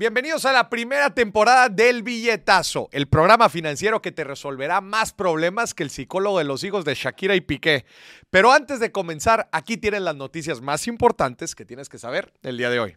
Bienvenidos a la primera temporada del Billetazo, el programa financiero que te resolverá más problemas que el psicólogo de los hijos de Shakira y Piqué. Pero antes de comenzar, aquí tienen las noticias más importantes que tienes que saber el día de hoy.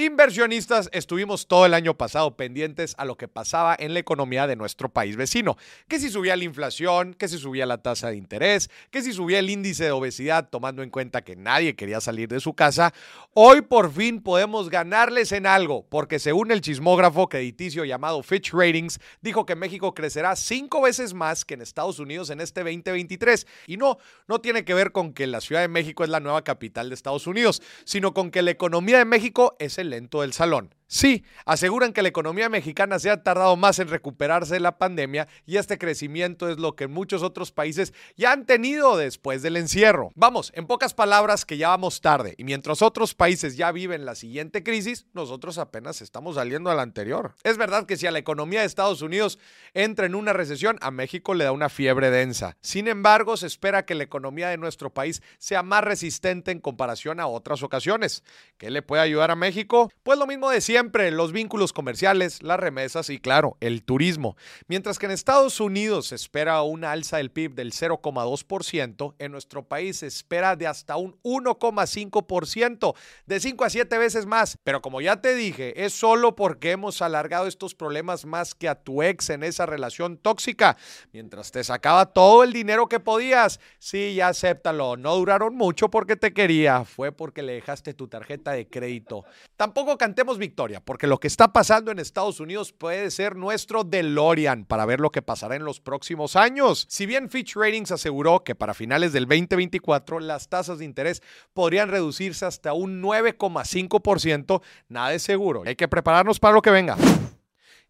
Inversionistas estuvimos todo el año pasado pendientes a lo que pasaba en la economía de nuestro país vecino, que si subía la inflación, que si subía la tasa de interés, que si subía el índice de obesidad, tomando en cuenta que nadie quería salir de su casa, hoy por fin podemos ganarles en algo, porque según el chismógrafo crediticio llamado Fitch Ratings, dijo que México crecerá cinco veces más que en Estados Unidos en este 2023. Y no, no tiene que ver con que la Ciudad de México es la nueva capital de Estados Unidos, sino con que la economía de México es el lento del salón. Sí, aseguran que la economía mexicana se ha tardado más en recuperarse de la pandemia y este crecimiento es lo que muchos otros países ya han tenido después del encierro. Vamos, en pocas palabras que ya vamos tarde y mientras otros países ya viven la siguiente crisis, nosotros apenas estamos saliendo a la anterior. Es verdad que si a la economía de Estados Unidos entra en una recesión, a México le da una fiebre densa. Sin embargo, se espera que la economía de nuestro país sea más resistente en comparación a otras ocasiones. ¿Qué le puede ayudar a México? Pues lo mismo de siempre, los vínculos comerciales, las remesas y claro, el turismo. Mientras que en Estados Unidos se espera una alza del PIB del 0,2%, en nuestro país se espera de hasta un 1,5%, de 5 a 7 veces más. Pero como ya te dije, es solo porque hemos alargado estos problemas más que a tu ex en esa relación tóxica, mientras te sacaba todo el dinero que podías. Sí, ya acéptalo, no duraron mucho porque te quería, fue porque le dejaste tu tarjeta de crédito. Tampoco cantemos victoria, porque lo que está pasando en Estados Unidos puede ser nuestro DeLorean para ver lo que pasará en los próximos años. Si bien Fitch Ratings aseguró que para finales del 2024 las tasas de interés podrían reducirse hasta un 9,5%, nada es seguro. Hay que prepararnos para lo que venga.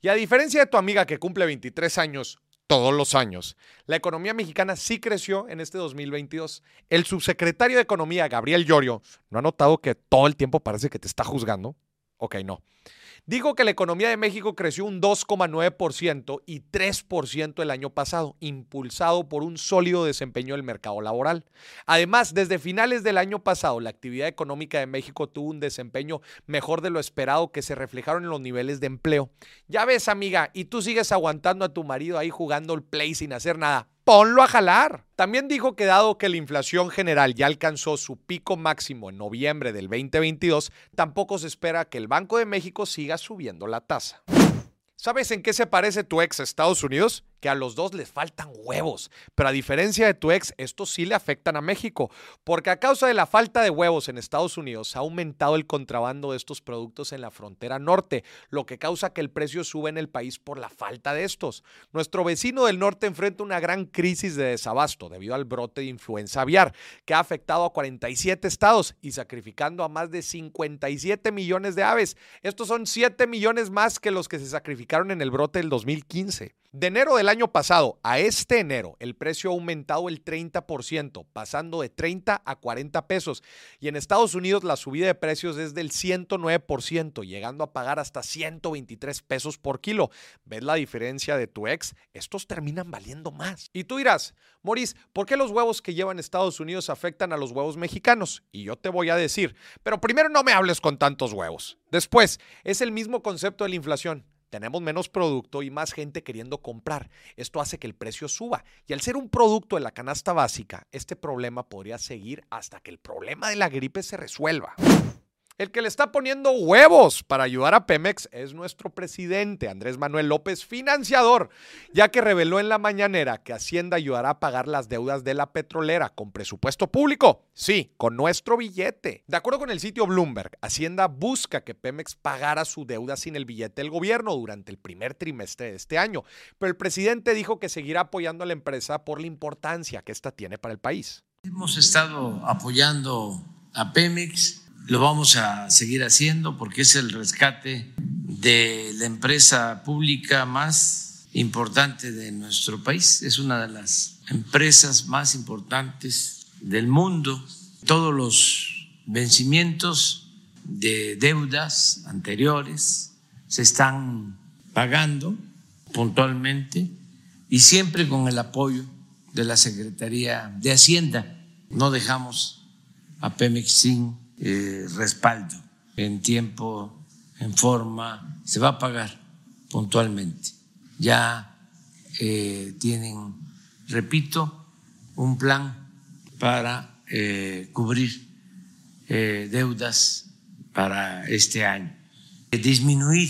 Y a diferencia de tu amiga que cumple 23 años, todos los años. La economía mexicana sí creció en este 2022. El subsecretario de Economía, Gabriel Llorio, ¿no ha notado que todo el tiempo parece que te está juzgando? Ok, no. Dijo que la economía de México creció un 2,9% y 3% el año pasado, impulsado por un sólido desempeño del mercado laboral. Además, desde finales del año pasado, la actividad económica de México tuvo un desempeño mejor de lo esperado que se reflejaron en los niveles de empleo. Ya ves, amiga, y tú sigues aguantando a tu marido ahí jugando el play sin hacer nada ponlo a jalar. También dijo que dado que la inflación general ya alcanzó su pico máximo en noviembre del 2022, tampoco se espera que el Banco de México siga subiendo la tasa. ¿Sabes en qué se parece tu ex Estados Unidos? Que a los dos les faltan huevos. Pero a diferencia de tu ex, estos sí le afectan a México. Porque a causa de la falta de huevos en Estados Unidos, ha aumentado el contrabando de estos productos en la frontera norte, lo que causa que el precio suba en el país por la falta de estos. Nuestro vecino del norte enfrenta una gran crisis de desabasto debido al brote de influenza aviar, que ha afectado a 47 estados y sacrificando a más de 57 millones de aves. Estos son 7 millones más que los que se sacrificaron en el brote del 2015. De enero del año pasado a este enero, el precio ha aumentado el 30%, pasando de 30 a 40 pesos. Y en Estados Unidos la subida de precios es del 109%, llegando a pagar hasta 123 pesos por kilo. ¿Ves la diferencia de tu ex? Estos terminan valiendo más. Y tú dirás, Maurice, ¿por qué los huevos que llevan Estados Unidos afectan a los huevos mexicanos? Y yo te voy a decir, pero primero no me hables con tantos huevos. Después, es el mismo concepto de la inflación. Tenemos menos producto y más gente queriendo comprar. Esto hace que el precio suba. Y al ser un producto de la canasta básica, este problema podría seguir hasta que el problema de la gripe se resuelva. El que le está poniendo huevos para ayudar a Pemex es nuestro presidente, Andrés Manuel López, financiador, ya que reveló en la mañanera que Hacienda ayudará a pagar las deudas de la petrolera con presupuesto público. Sí, con nuestro billete. De acuerdo con el sitio Bloomberg, Hacienda busca que Pemex pagara su deuda sin el billete del gobierno durante el primer trimestre de este año, pero el presidente dijo que seguirá apoyando a la empresa por la importancia que esta tiene para el país. Hemos estado apoyando a Pemex lo vamos a seguir haciendo porque es el rescate de la empresa pública más importante de nuestro país. Es una de las empresas más importantes del mundo. Todos los vencimientos de deudas anteriores se están pagando puntualmente y siempre con el apoyo de la Secretaría de Hacienda. No dejamos a Pemex sin eh, respaldo. en tiempo, en forma, se va a pagar puntualmente. Ya eh, tienen, repito, un plan para eh, cubrir eh, deudas para este año, disminuir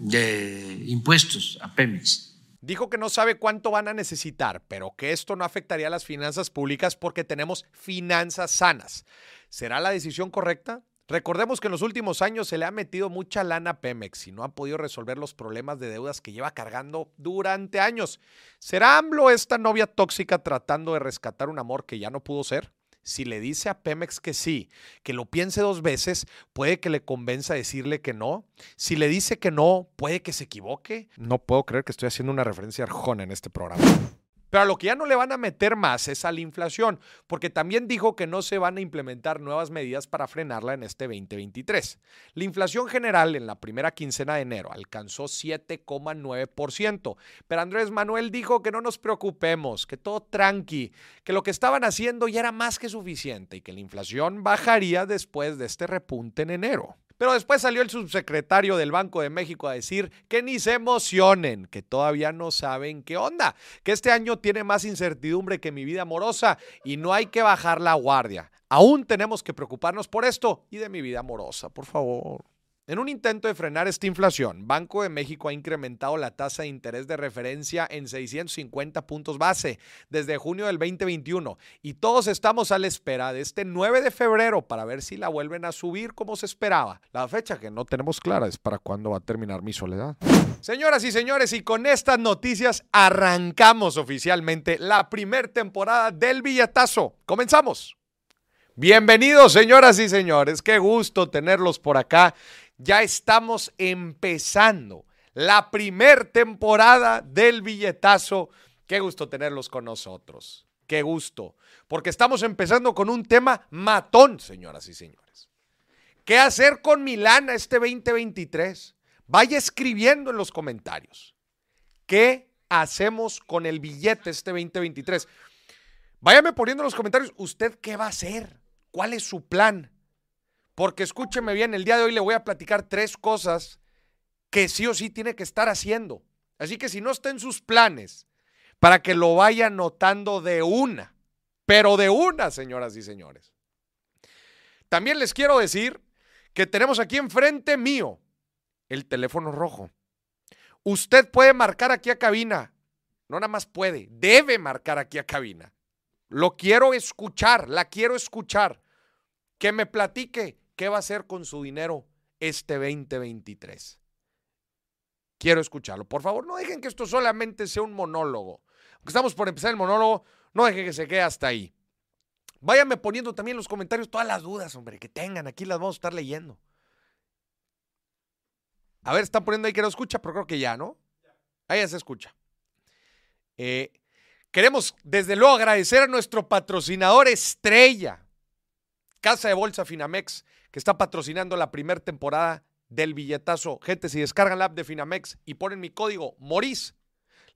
de impuestos a Pemex Dijo que no sabe cuánto van a necesitar, pero que esto no afectaría a las finanzas públicas porque tenemos finanzas sanas. ¿Será la decisión correcta? Recordemos que en los últimos años se le ha metido mucha lana a Pemex y no ha podido resolver los problemas de deudas que lleva cargando durante años. ¿Será AMLO esta novia tóxica tratando de rescatar un amor que ya no pudo ser? Si le dice a Pemex que sí, que lo piense dos veces, puede que le convenza a decirle que no. Si le dice que no, puede que se equivoque. No puedo creer que estoy haciendo una referencia a Arjona en este programa. Pero a lo que ya no le van a meter más es a la inflación, porque también dijo que no se van a implementar nuevas medidas para frenarla en este 2023. La inflación general en la primera quincena de enero alcanzó 7,9%, pero Andrés Manuel dijo que no nos preocupemos, que todo tranqui, que lo que estaban haciendo ya era más que suficiente y que la inflación bajaría después de este repunte en enero. Pero después salió el subsecretario del Banco de México a decir que ni se emocionen, que todavía no saben qué onda, que este año tiene más incertidumbre que mi vida amorosa y no hay que bajar la guardia. Aún tenemos que preocuparnos por esto y de mi vida amorosa, por favor. En un intento de frenar esta inflación, Banco de México ha incrementado la tasa de interés de referencia en 650 puntos base desde junio del 2021 y todos estamos a la espera de este 9 de febrero para ver si la vuelven a subir como se esperaba. La fecha que no tenemos clara es para cuándo va a terminar mi soledad. Señoras y señores, y con estas noticias arrancamos oficialmente la primer temporada del billetazo. Comenzamos. Bienvenidos, señoras y señores. Qué gusto tenerlos por acá ya estamos empezando la primer temporada del billetazo. Qué gusto tenerlos con nosotros. Qué gusto. Porque estamos empezando con un tema matón, señoras y señores. ¿Qué hacer con Milana este 2023? Vaya escribiendo en los comentarios. ¿Qué hacemos con el billete este 2023? Váyame poniendo en los comentarios, ¿usted qué va a hacer? ¿Cuál es su plan? Porque escúcheme bien, el día de hoy le voy a platicar tres cosas que sí o sí tiene que estar haciendo. Así que si no está en sus planes, para que lo vaya notando de una, pero de una, señoras y señores. También les quiero decir que tenemos aquí enfrente mío el teléfono rojo. Usted puede marcar aquí a cabina. No nada más puede, debe marcar aquí a cabina. Lo quiero escuchar, la quiero escuchar. Que me platique ¿Qué va a hacer con su dinero este 2023? Quiero escucharlo. Por favor, no dejen que esto solamente sea un monólogo. Aunque estamos por empezar el monólogo, no dejen que se quede hasta ahí. Váyanme poniendo también en los comentarios todas las dudas, hombre, que tengan. Aquí las vamos a estar leyendo. A ver, están poniendo ahí que no escucha, pero creo que ya, ¿no? Ahí ya se escucha. Eh, queremos, desde luego, agradecer a nuestro patrocinador estrella, Casa de Bolsa Finamex, que está patrocinando la primera temporada del billetazo. Gente, si descargan la app de Finamex y ponen mi código MORIS,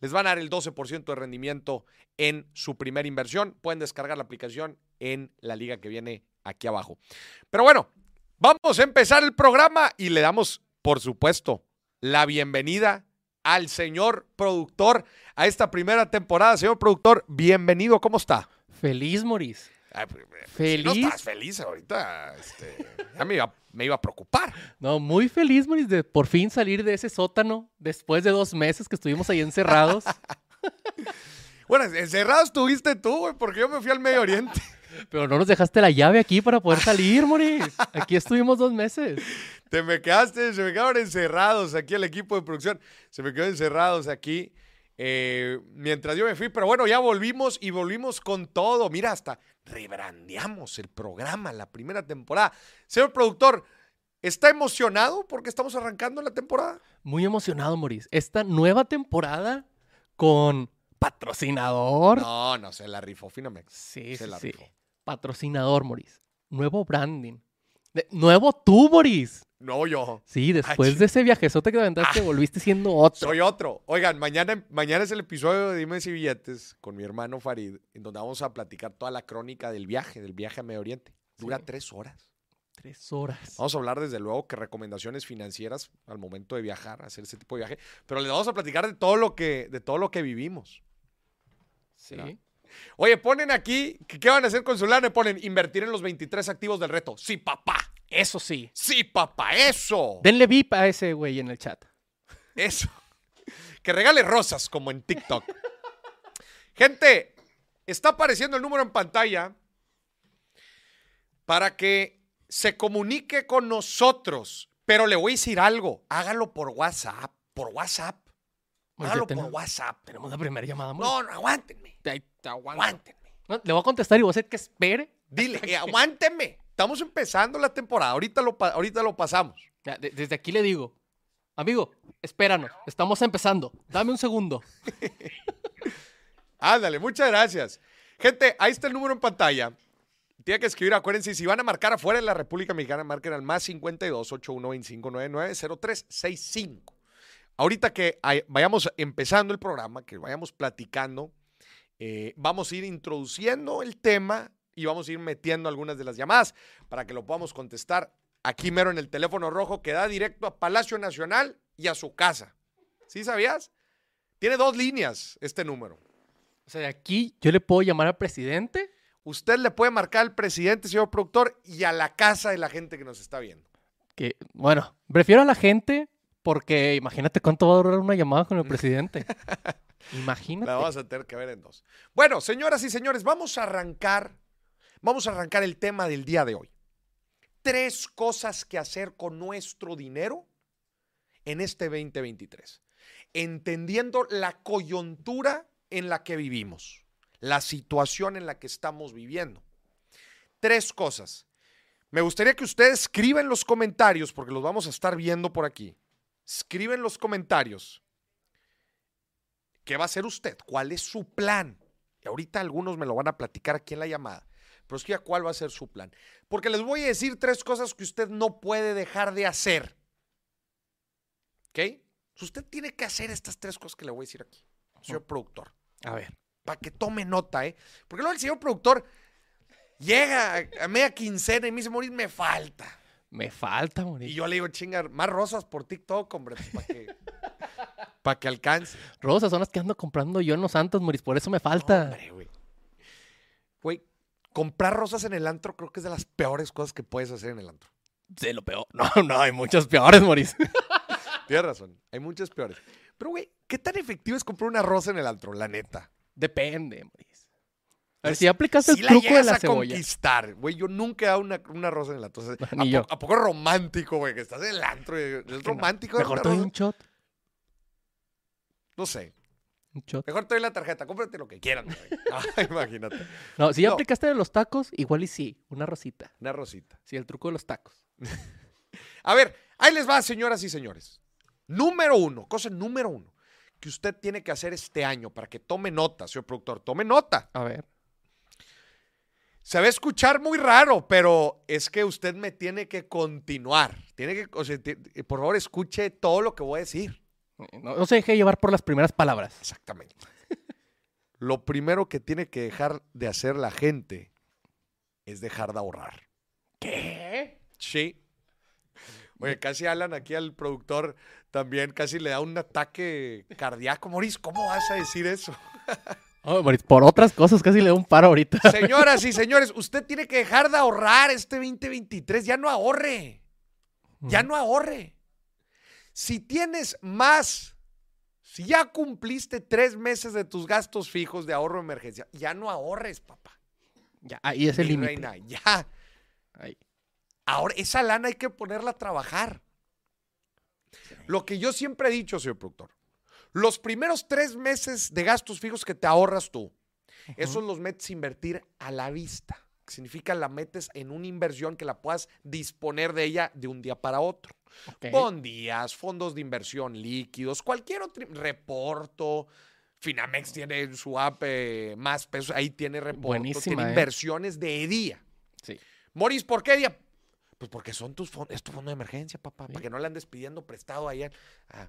les van a dar el 12% de rendimiento en su primera inversión. Pueden descargar la aplicación en la liga que viene aquí abajo. Pero bueno, vamos a empezar el programa y le damos, por supuesto, la bienvenida al señor productor a esta primera temporada. Señor productor, bienvenido, ¿cómo está? Feliz, Moris. Feliz. Si no estás feliz ahorita, este, ya me iba, a preocupar. No, muy feliz, Moris, de por fin salir de ese sótano después de dos meses que estuvimos ahí encerrados. bueno, encerrado estuviste tú, güey, porque yo me fui al Medio Oriente. Pero no nos dejaste la llave aquí para poder salir, Moris. Aquí estuvimos dos meses. Te me quedaste, se me quedaron encerrados aquí el equipo de producción. Se me quedó encerrados aquí. Eh, mientras yo me fui, pero bueno, ya volvimos y volvimos con todo. Mira, hasta rebrandeamos el programa, la primera temporada. Señor productor, ¿está emocionado porque estamos arrancando la temporada? Muy emocionado, Maurice. Esta nueva temporada con patrocinador. No, no, se la rifó Finamex. Sí, se la Rifó. Patrocinador, Maurice. Nuevo branding. Nuevo tú, Maurice. No, yo. Sí, después de ese viajezote que te aventaste, ah. volviste siendo otro. Soy otro. Oigan, mañana, mañana es el episodio de Dime si billetes con mi hermano Farid, en donde vamos a platicar toda la crónica del viaje, del viaje a Medio Oriente. Dura tres horas. Tres horas. Vamos a hablar desde luego que recomendaciones financieras al momento de viajar, hacer ese tipo de viaje, pero les vamos a platicar de todo lo que, de todo lo que vivimos. Sí. ¿no? Oye, ponen aquí, que ¿qué van a hacer con su lana? Ponen invertir en los 23 activos del reto. Sí, papá. Eso sí. Sí, papá, eso. Denle VIP a ese güey en el chat. Eso. Que regale rosas como en TikTok. Gente, está apareciendo el número en pantalla para que se comunique con nosotros. Pero le voy a decir algo. Hágalo por WhatsApp. Por WhatsApp. Hágalo por WhatsApp. Tenemos la primera llamada. No, no, aguántenme. Ahí te aguanto. Aguántenme. No, le voy a contestar y voy a hacer que espere. Dile, eh, aguántenme. Estamos empezando la temporada. Ahorita lo, pa- ahorita lo pasamos. Ya, de- desde aquí le digo, amigo, espéranos, estamos empezando. Dame un segundo. Ándale, muchas gracias. Gente, ahí está el número en pantalla. Tiene que escribir, acuérdense, si van a marcar afuera de la República Mexicana, marquen al más 52 81 25 99 0365. Ahorita que ay- vayamos empezando el programa, que vayamos platicando, eh, vamos a ir introduciendo el tema y vamos a ir metiendo algunas de las llamadas para que lo podamos contestar aquí mero en el teléfono rojo que da directo a Palacio Nacional y a su casa. ¿Sí sabías? Tiene dos líneas este número. O sea, de aquí yo le puedo llamar al presidente. Usted le puede marcar al presidente, señor productor, y a la casa de la gente que nos está viendo. Que, bueno, prefiero a la gente porque imagínate cuánto va a durar una llamada con el presidente. Imagínate. La vamos a tener que ver en dos. Bueno, señoras y señores, vamos a arrancar, vamos a arrancar el tema del día de hoy. Tres cosas que hacer con nuestro dinero en este 2023. Entendiendo la coyuntura en la que vivimos, la situación en la que estamos viviendo. Tres cosas. Me gustaría que ustedes escriban en los comentarios, porque los vamos a estar viendo por aquí. Escriben en los comentarios ¿Qué va a hacer usted? ¿Cuál es su plan? Y ahorita algunos me lo van a platicar aquí en la llamada. Pero es que cuál va a ser su plan. Porque les voy a decir tres cosas que usted no puede dejar de hacer. ¿Ok? Usted tiene que hacer estas tres cosas que le voy a decir aquí, señor productor. A ver. Para que tome nota, ¿eh? Porque luego el señor productor llega a, a media quincena y me dice, Morir, me falta. Me falta, morir. Y yo le digo, chingar, más rosas por TikTok, hombre, para que, pa' que alcance. Rosas son las que ando comprando yo en los Santos, Moris. Por eso me falta. Hombre, güey. Güey, comprar rosas en el antro creo que es de las peores cosas que puedes hacer en el antro. Sí, lo peor. No, no, hay muchas peores, Moris. Tienes razón, hay muchas peores. Pero, güey, ¿qué tan efectivo es comprar una rosa en el antro? La neta. Depende, Moris. A ver, si aplicaste Si el la truco de llegas la a cebolla. conquistar, güey, yo nunca he dado una, una rosa en antro. O sea, ¿a, Ni yo. po- ¿A poco romántico, güey? Que estás en el antro. ¿Es Que no. romántico? dar Mejor te doy un shot. No sé. Un shot. Mejor te doy la tarjeta. Cómprate lo que quieras, güey. Ah, imagínate. No, si ya No. aplicaste de los tacos, igual y sí. Una rosita. Una rosita. Sí, el truco de los tacos. A ver, ahí les va, señoras y señores. Número uno, cosa número uno, que usted tiene que hacer este año para que tome nota, señor productor, tome nota. A ver. Se va a escuchar muy raro, pero es que usted me tiene que continuar. Tiene que, o sea, por favor, escuche todo lo que voy a decir. Eh, No, no se deje llevar por las primeras palabras. Exactamente. Lo primero que tiene que dejar de hacer la gente es dejar de ahorrar. ¿Qué? Sí. Oye, casi Alan aquí al productor también casi le da un ataque cardíaco. Moris, ¿cómo vas a decir eso? Oh, por otras cosas casi le da un paro ahorita. Señoras y señores, usted tiene que dejar de ahorrar este 2023. Ya no ahorre. Ya no ahorre. Si tienes más, si ya cumpliste tres meses de tus gastos fijos de ahorro de emergencia, ya no ahorres, papá. Ya, ahí es el Mi límite. ya. Ahí. Ahora, esa lana hay que ponerla a trabajar. Lo que yo siempre he dicho, señor productor, los primeros tres meses de gastos fijos que te ahorras tú, esos los metes a invertir a la vista. que Significa la metes en una inversión que la puedas disponer de ella de un día para otro. Ok. Bondías, fondos de inversión líquidos, cualquier otro reporto. Finamex tiene su app eh, más pesos, ahí tiene reporto, Buenísima, tiene ¿eh? inversiones de día. Sí. Moris, ¿por qué día? Pues porque son tus fondos, es tu fondo de emergencia, papá, para que no le andes pidiendo prestado allá a,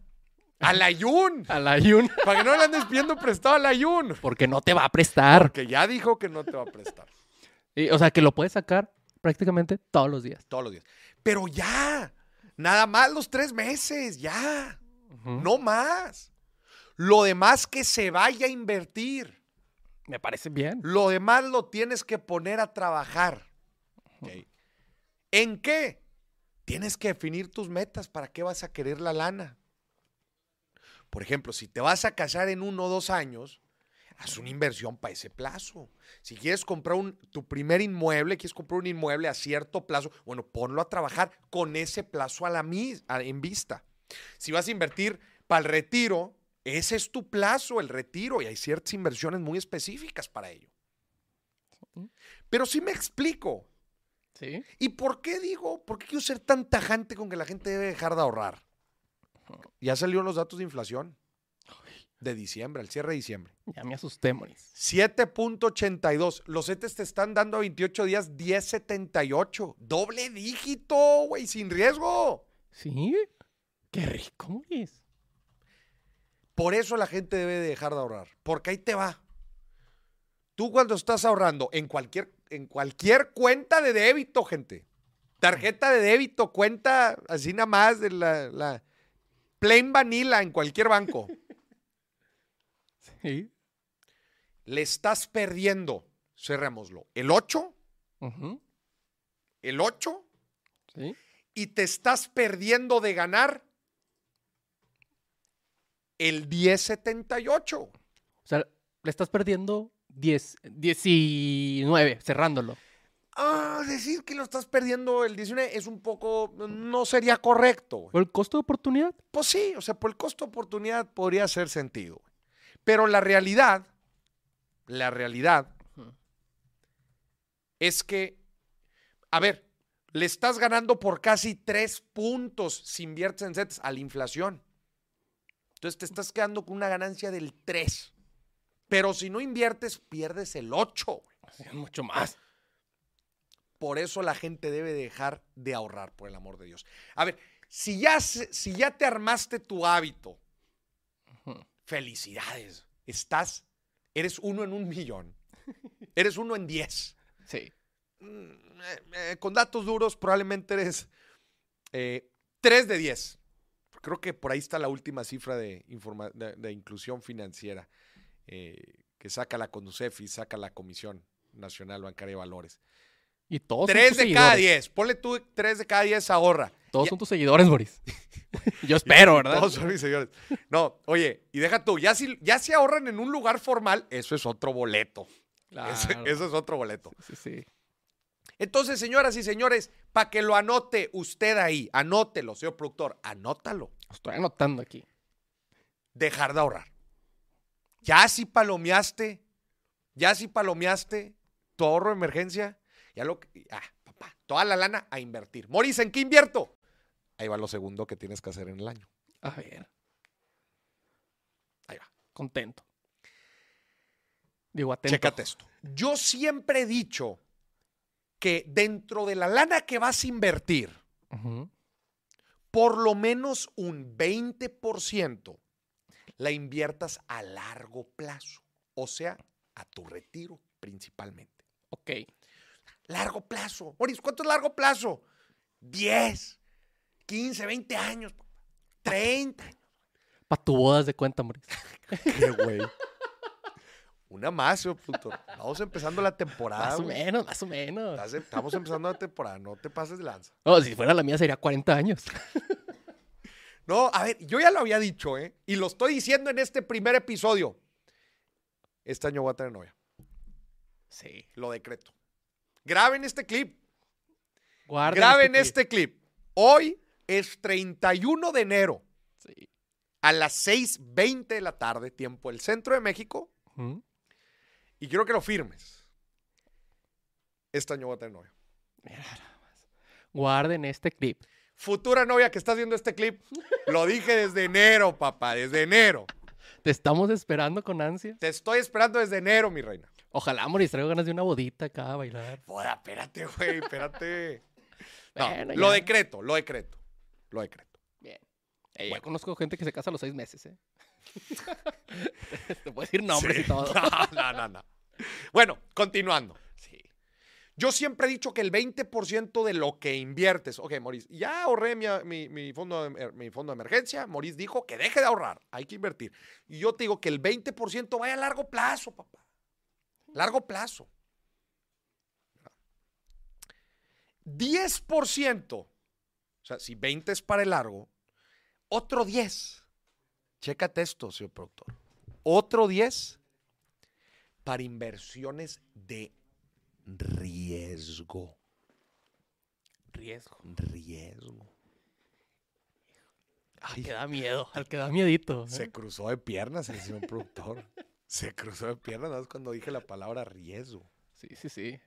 a la Yun, A la Yun. para que no le andes pidiendo prestado a la Yun, Porque no te va a prestar. porque ya dijo que no te va a prestar. O sea, que lo puedes sacar prácticamente todos los días. Todos los días. Pero ya, nada más los tres meses, ya. No más. Lo demás que se vaya a invertir. Me parece bien. Lo demás lo tienes que poner a trabajar. Ok. ¿En qué? Tienes que definir tus metas. ¿Para qué vas a querer la lana? Por ejemplo, si te vas a casar en uno o dos años, haz una inversión para ese plazo. Si quieres comprar un- tu primer inmueble, quieres comprar un inmueble a cierto plazo, bueno, ponlo a trabajar con ese plazo a la mis- a- en vista. Si vas a invertir para el retiro, ese es tu plazo, el retiro, y hay ciertas inversiones muy específicas para ello. Pero sí me explico. Sí. ¿Y por qué digo, por qué quiero ser tan tajante con que la gente debe dejar de ahorrar? Ya salieron los datos de inflación de diciembre, al cierre de diciembre. Ya me asusté, Moris. 7.82. Los CETES te están dando a 28 días 10.78. Doble dígito, güey, sin riesgo. ¿Sí? Qué rico, Moris. Por eso la gente debe de dejar de ahorrar. Porque ahí te va. Tú cuando estás ahorrando en cualquier, en cualquier cuenta de débito, gente. Tarjeta de débito, cuenta así nada más de la, la plain vanilla en cualquier banco. Sí. Le estás perdiendo, cerrémoslo, el 8, Ujú. el 8, Sí. y te estás perdiendo de ganar el 1078. O sea, le estás perdiendo 10, 19, cerrándolo. Ah, decir que lo estás perdiendo el 19 es un poco, no sería correcto. güey. ¿Por el costo de oportunidad? Pues sí, o sea, por el costo de oportunidad podría hacer sentido. güey. Pero la realidad, la realidad es que, a ver, le estás ganando por casi tres puntos si inviertes en sets a la inflación. Entonces te estás quedando con una ganancia del 3. Pero si no inviertes, pierdes el 8. Es mucho más. Por eso la gente debe dejar de ahorrar, por el amor de Dios. A ver, si ya, si ya te armaste tu hábito, felicidades. Estás, eres uno en un millón. Eres uno en diez. Sí. Mm, eh, eh, con datos duros, probablemente eres eh, tres de diez. Creo que por ahí está la última cifra de, informa- de, de inclusión financiera que saca la CONUCEF y saca la Comisión Nacional Bancaria de Valores. Y todos son Tres tus de cada seguidores. diez. Ponle tú tres de cada diez ahorra. Todos Ya- son tus seguidores, Boris. Yo espero, ¿verdad? Todos son mis señores. No, oye, y deja tú, ya si, ya si ahorran en un lugar formal, eso es otro boleto. Ese- Claro. eso es otro boleto. Sí, sí. Entonces, señoras y señores, para que lo anote usted ahí, anótelo, señor productor, anótalo. Estoy anotando aquí. Dejar de ahorrar. Ya si palomeaste, ya si palomeaste tu ahorro de emergencia, ya lo que. Ah, papá, toda la lana a invertir. Moris, ¿en qué invierto? Ahí va lo segundo que tienes que hacer en el año. A ver, Ahí va. contento. Digo, atento. Chécate esto. Yo siempre he dicho que dentro de la lana que vas a invertir, por lo menos un 20% la inviertas a largo plazo, o sea, a tu retiro principalmente. Ok. Largo plazo. Boris, ¿cuánto es largo plazo? 10, 15, 20 años, 30. Para tu bodas de cuenta, Boris. Qué güey. Una más, productor. Vamos empezando la temporada. más o güey. menos, más o menos. Estás- Estamos empezando la temporada, no te pases de lanza. No, si fuera la mía sería 40 años. No, a ver, yo ya lo había dicho, ¿eh? Y lo estoy diciendo en este primer episodio. Este año voy a tener novia. Sí. Lo decreto. Graben este clip. Guarden Graben clip. este clip. Hoy es 31 de enero Sí. a las 6.20 de la tarde, tiempo del centro de México. Y quiero que lo firmes. Este año voy a tener novia. Mira nada más. Guarden este clip. Futura novia que estás viendo este clip, lo dije desde enero, papá, desde enero. Te estamos esperando con ansia. Te estoy esperando desde enero, mi reina. Ojalá, Moris, traigo ganas de una bodita acá a bailar. Joder, espérate, güey, espérate. No, Bueno, lo ya. decreto, lo decreto. Lo decreto. Bien. Eh, Bueno. Ya conozco gente que se casa a los seis meses, ¿eh? Te puedo decir nombres Sí. y todo. No, no, no, no. Bueno, continuando. Sí. Yo siempre he dicho que el 20% de lo que inviertes, ok, Maurice, ya ahorré mi, mi- mi fondo, de, mi fondo de emergencia, Maurice dijo que deje de ahorrar, hay que invertir. Y yo te digo que el 20% vaya a largo plazo, papá. Largo plazo. 10%, o sea, si 20 es para el largo, otro 10. Chécate esto, señor productor. Otro 10 para inversiones de riesgo. Riesgo. Riesgo. Ay, Que da miedo, al que da miedito. ¿eh? se cruzó de piernas el señor productor. Se cruzó de piernas más cuando dije la palabra riesgo. Sí, sí, sí.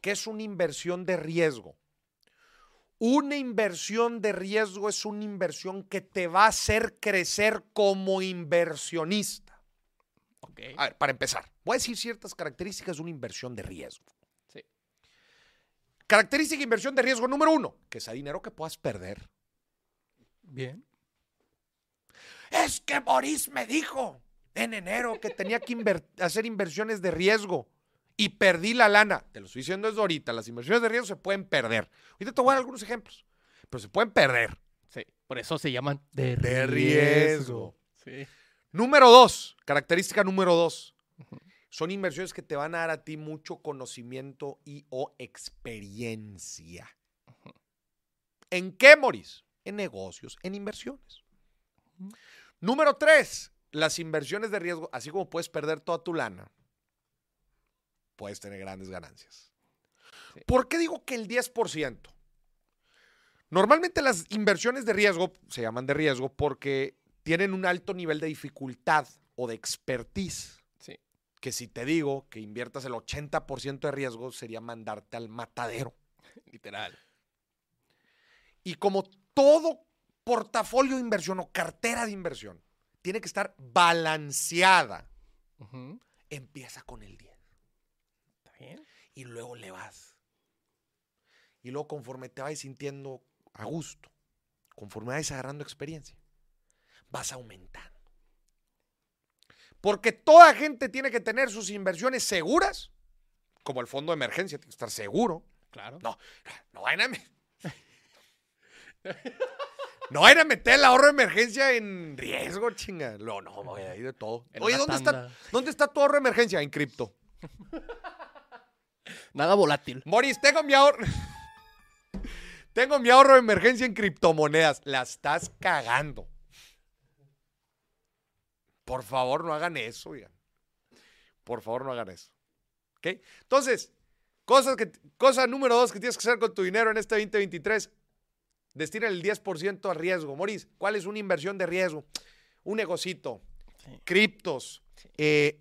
¿Qué es una inversión de riesgo? Una inversión de riesgo es una inversión que te va a hacer crecer como inversionista. Ok. A ver, para empezar, voy a decir ciertas características de una inversión de riesgo. Sí. Característica de inversión de riesgo número uno, que sea dinero que puedas perder. Bien. Es que Boris me dijo en enero que tenía que inver- hacer inversiones de riesgo y perdí la lana. Te lo estoy diciendo desde ahorita, las inversiones de riesgo se pueden perder. Ahorita te voy a dar algunos ejemplos, pero se pueden perder. Sí. Por eso se llaman de, De riesgo. Sí. Número dos, característica número dos. Son inversiones que te van a dar a ti mucho conocimiento y o experiencia. ¿En qué, Moris? En negocios, en inversiones. Número tres, las inversiones de riesgo, así como puedes perder toda tu lana, puedes tener grandes ganancias. Sí. ¿Por qué digo que el 10%? Normalmente las inversiones de riesgo se llaman de riesgo porque tienen un alto nivel de dificultad o de expertise. Sí. Que si te digo que inviertas el 80% de riesgo sería mandarte al matadero. Literal. Y como todo portafolio de inversión o cartera de inversión tiene que estar balanceada, empieza con el 10 Está bien. y luego le vas. Y luego conforme te vayas sintiendo a gusto, conforme vayas agarrando experiencia, vas aumentando. Porque toda gente tiene que tener sus inversiones seguras, como el fondo de emergencia, tiene que estar seguro. Claro. No, no vayan a, no vayan a meter el ahorro de emergencia en riesgo, chinga. No, no, voy a ir de todo. En Oye, ¿dónde está. ¿dónde está tu ahorro de emergencia? En cripto. Nada volátil. Moris, tengo mi ahorro. tengo mi ahorro de emergencia en criptomonedas. La estás cagando. Por favor, no hagan eso, oigan. Por favor, no hagan eso. ¿Ok? Entonces, cosas que, cosa número dos que tienes que hacer con tu dinero en este 2023. Destina el 10% a riesgo. Moris, ¿cuál es una inversión de riesgo? Un negocito, Sí. criptos, eh,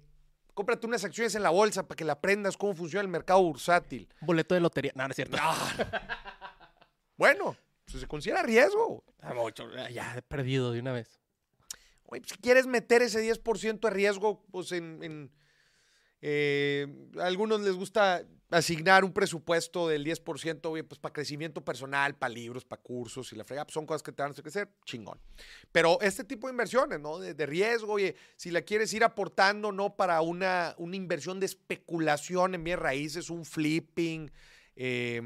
cómprate unas acciones en la bolsa para que le aprendas cómo funciona el mercado bursátil. Boleto de lotería. No, no es cierto. No. bueno, pues se considera riesgo. Ah. Ya he perdido de una vez. Oye, pues, si quieres meter ese 10% de riesgo, pues en... en, eh, a algunos les gusta asignar un presupuesto del 10%, oye, pues para crecimiento personal, para libros, para cursos y la frega, pues son cosas que te van a hacer crecer, chingón. Pero este tipo de inversiones, ¿no? De, de riesgo, oye, si la quieres ir aportando, ¿no? Para una, una inversión de especulación en bienes raíces, un flipping, eh,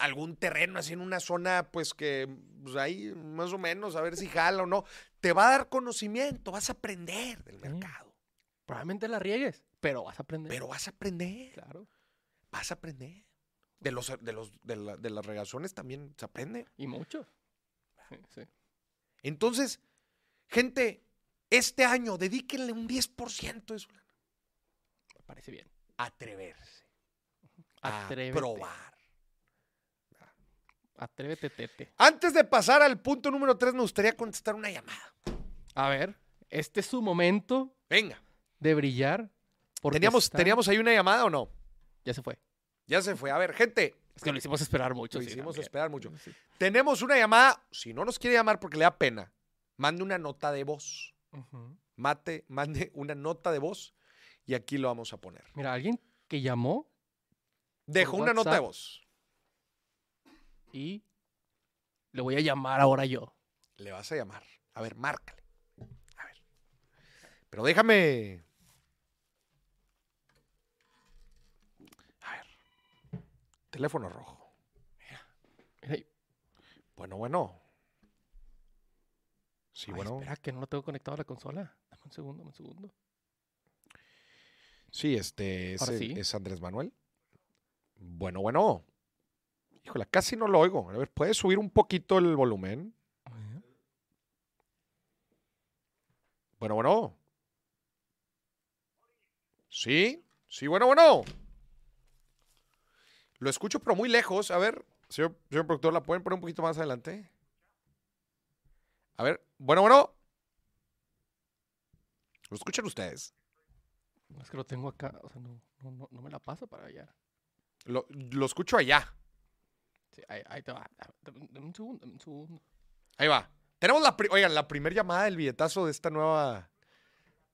algún terreno así en una zona, pues que pues ahí más o menos, a ver si jala o no, te va a dar conocimiento, vas a aprender del mercado, Probablemente la riegues, pero vas a aprender. pero vas a aprender, Claro. vas a aprender. De, los, de, los, de, la- de las regazones también se aprende. Y mucho. Sí, sí. Entonces, gente, este año dedíquenle un 10% de su lana. Me parece bien. Atreverse. A Atrévete. probar. Atrévete, tete. Antes de pasar al punto número 3, me gustaría contestar una llamada. A ver, este es su momento Venga. de brillar. ¿Teníamos, está- ¿Teníamos ahí una llamada o no? Ya se fue. Ya se fue. A ver, gente, Es que lo hicimos esperar mucho. lo sí, hicimos también. esperar mucho. Sí. Tenemos una llamada. Si no nos quiere llamar porque le da pena, mande una nota de voz. Mate, mande una nota de voz y aquí lo vamos a poner. Mira, alguien que llamó Dejo una nota de voz. y le voy a llamar ahora yo. Le vas a llamar. A ver, márcale. A ver. Pero déjame. A ver. Teléfono rojo. Mira, y- Bueno, bueno. Sí, ay, bueno. Espera, que no lo tengo conectado a la consola. Dame un segundo, dame un segundo. Sí, este es, sí. es Andrés Manuel. Bueno, bueno. Híjole, casi no lo oigo. A ver, ¿puedes subir un poquito el volumen? Bueno, bueno. Sí, sí, bueno, bueno. Lo escucho, pero muy lejos. A ver, señor, señor productor, ¿la pueden poner un poquito más adelante? A ver, bueno, bueno. ¿Lo escuchan ustedes? Es que lo tengo acá. O sea, no, no, no, me la pasa para allá. Lo, lo escucho allá. Sí, ahí, ahí te va. Dame, un segundo, dame un segundo. Ahí va. Tenemos la, oigan, la primera llamada del billetazo de esta nueva,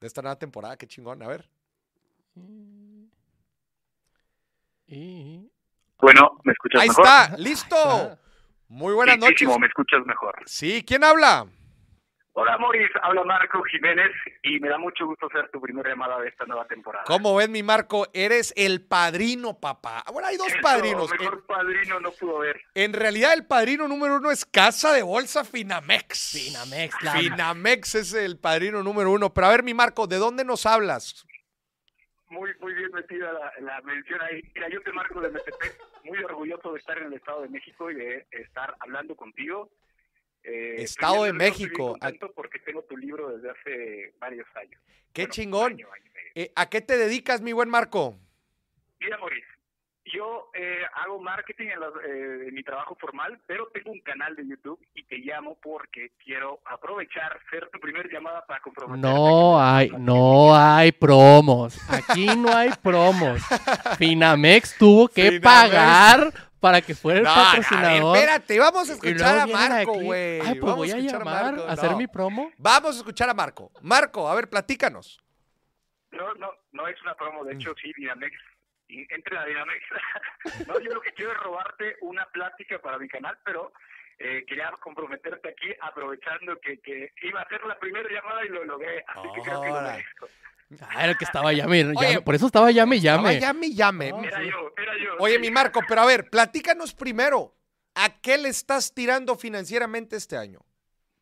de esta nueva temporada. Qué chingón. A ver. Y... Bueno, ¿me escuchas Ahí mejor? está, listo. está. Muy buenas noches. Muchísimo, me escuchas mejor. Sí, ¿quién habla? Hola, Moris. Habla Marco Jiménez y me da mucho gusto ser tu primera llamada de esta nueva temporada. ¿Cómo ves, mi Marco? Eres el padrino, papá. Bueno, hay dos Eso, padrinos. Mejor En, padrino no pudo ver. en realidad, el padrino número uno es Casa de Bolsa Finamex. Finamex, la- Finamex es el padrino número uno. Pero a ver, mi Marco, ¿de dónde nos hablas? Muy, muy bien metida la, la mención ahí. Mira, yo te marco de Metepec, muy orgulloso de estar en el Estado de México y de estar hablando contigo. Eh, Estado de México. porque tengo tu libro desde hace varios años. Qué Bueno, chingón. año, año. Eh, ¿A qué te dedicas, mi buen Marco? Mira, Maurice, yo eh, hago marketing en, las- eh, en mi trabajo formal, pero tengo un canal de YouTube y te llamo porque quiero aprovechar, ser tu primer llamada para comprometer. No hay, no hay promos. Aquí no hay promos. Finamex tuvo que Finamex. pagar para que fuera el No, no, patrocinador. espérate, vamos a escuchar a Marco, güey. Ay, pues Vamos voy a escuchar llamar Marco. a hacer No. mi promo. Vamos a escuchar a Marco. Marco, a ver, platícanos. No, no, no es una promo, Mm. de hecho sí, Dinamex. Entre a Dinamex. no, yo lo que quiero es robarte una plática para mi canal, pero eh, quería comprometerte aquí aprovechando que, que iba a ser la primera llamada y lo logré, así que creo que lo merezco. Ah, era el que estaba llame, llame. Oye, Por eso estaba llame y llame. Estaba llame y llame. No, Era sí. yo, era yo. Oye, sí. mi Marco, pero a ver, platícanos primero. ¿A qué le estás tirando financieramente este año?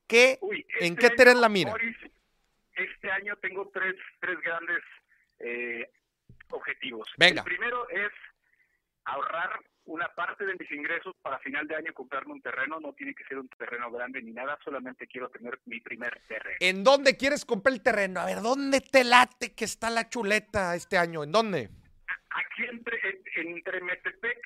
¿Qué? Uy, ¿En este qué tenés año, la mira? Boris, este año tengo tres, tres grandes eh, objetivos. Venga. El primero es ahorrar una parte de mis ingresos para final de año comprarme un terreno. No tiene que ser un terreno grande ni nada, solamente quiero tener mi primer terreno. ¿En dónde quieres comprar el terreno? A ver, ¿dónde te late que está la chuleta este año? ¿En dónde? Aquí entre, en- entre Metepec,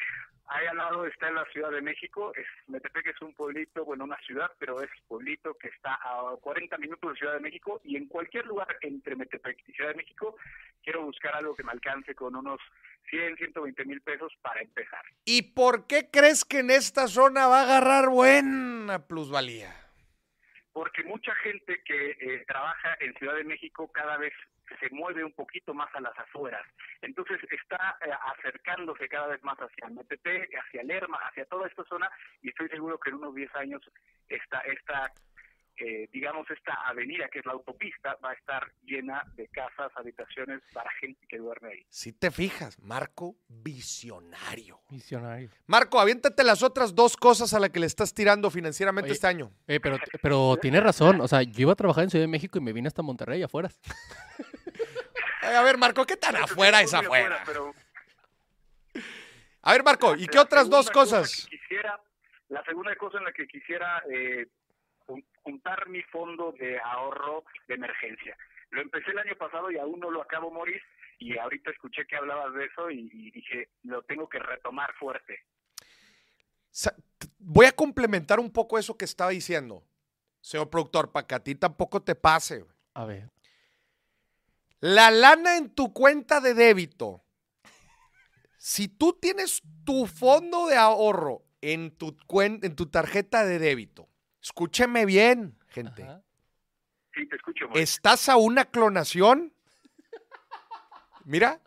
ahí al lado está la Ciudad de México. Es, Metepec es un pueblito, bueno, una ciudad, pero es pueblito que está a 40 minutos de Ciudad de México. Y en cualquier lugar entre Metepec y Ciudad de México, quiero buscar algo que me alcance con unos 100, 120 mil pesos para empezar. ¿Y por qué crees que en esta zona va a agarrar buena plusvalía? Porque mucha gente que eh, trabaja en Ciudad de México cada vez se mueve un poquito más a las afueras. Entonces está eh, acercándose cada vez más hacia Metepec, hacia Lerma, hacia toda esta zona y estoy seguro que en unos 10 años esta, esta eh, digamos, esta avenida que es la autopista va a estar llena de casas, habitaciones para gente que duerme ahí. Si te fijas, Marco, visionario. Misionario. Marco, aviéntate las otras dos cosas a las que le estás tirando financieramente Oye, este año. Eh, pero, pero tienes razón. O sea, yo iba a trabajar en Ciudad de México y me vine hasta Monterrey afuera. A ver, Marco, ¿qué tan afuera es afuera? pero A ver, Marco, ¿y qué otras dos cosa cosas? quisiera, la segunda cosa en la que quisiera eh, juntar mi fondo de ahorro de emergencia. Lo empecé el año pasado y aún no lo acabo, Moris, y ahorita escuché que hablabas de eso y, y dije, lo tengo que retomar fuerte. Voy a complementar un poco eso que estaba diciendo, señor productor, para que a ti tampoco te pase. A ver. La lana en tu cuenta de débito, si tú tienes tu fondo de ahorro en tu, cuen- en tu tarjeta de débito, escúcheme bien, gente. Ajá. Sí, te escucho. ¿Estás a una clonación? Mira,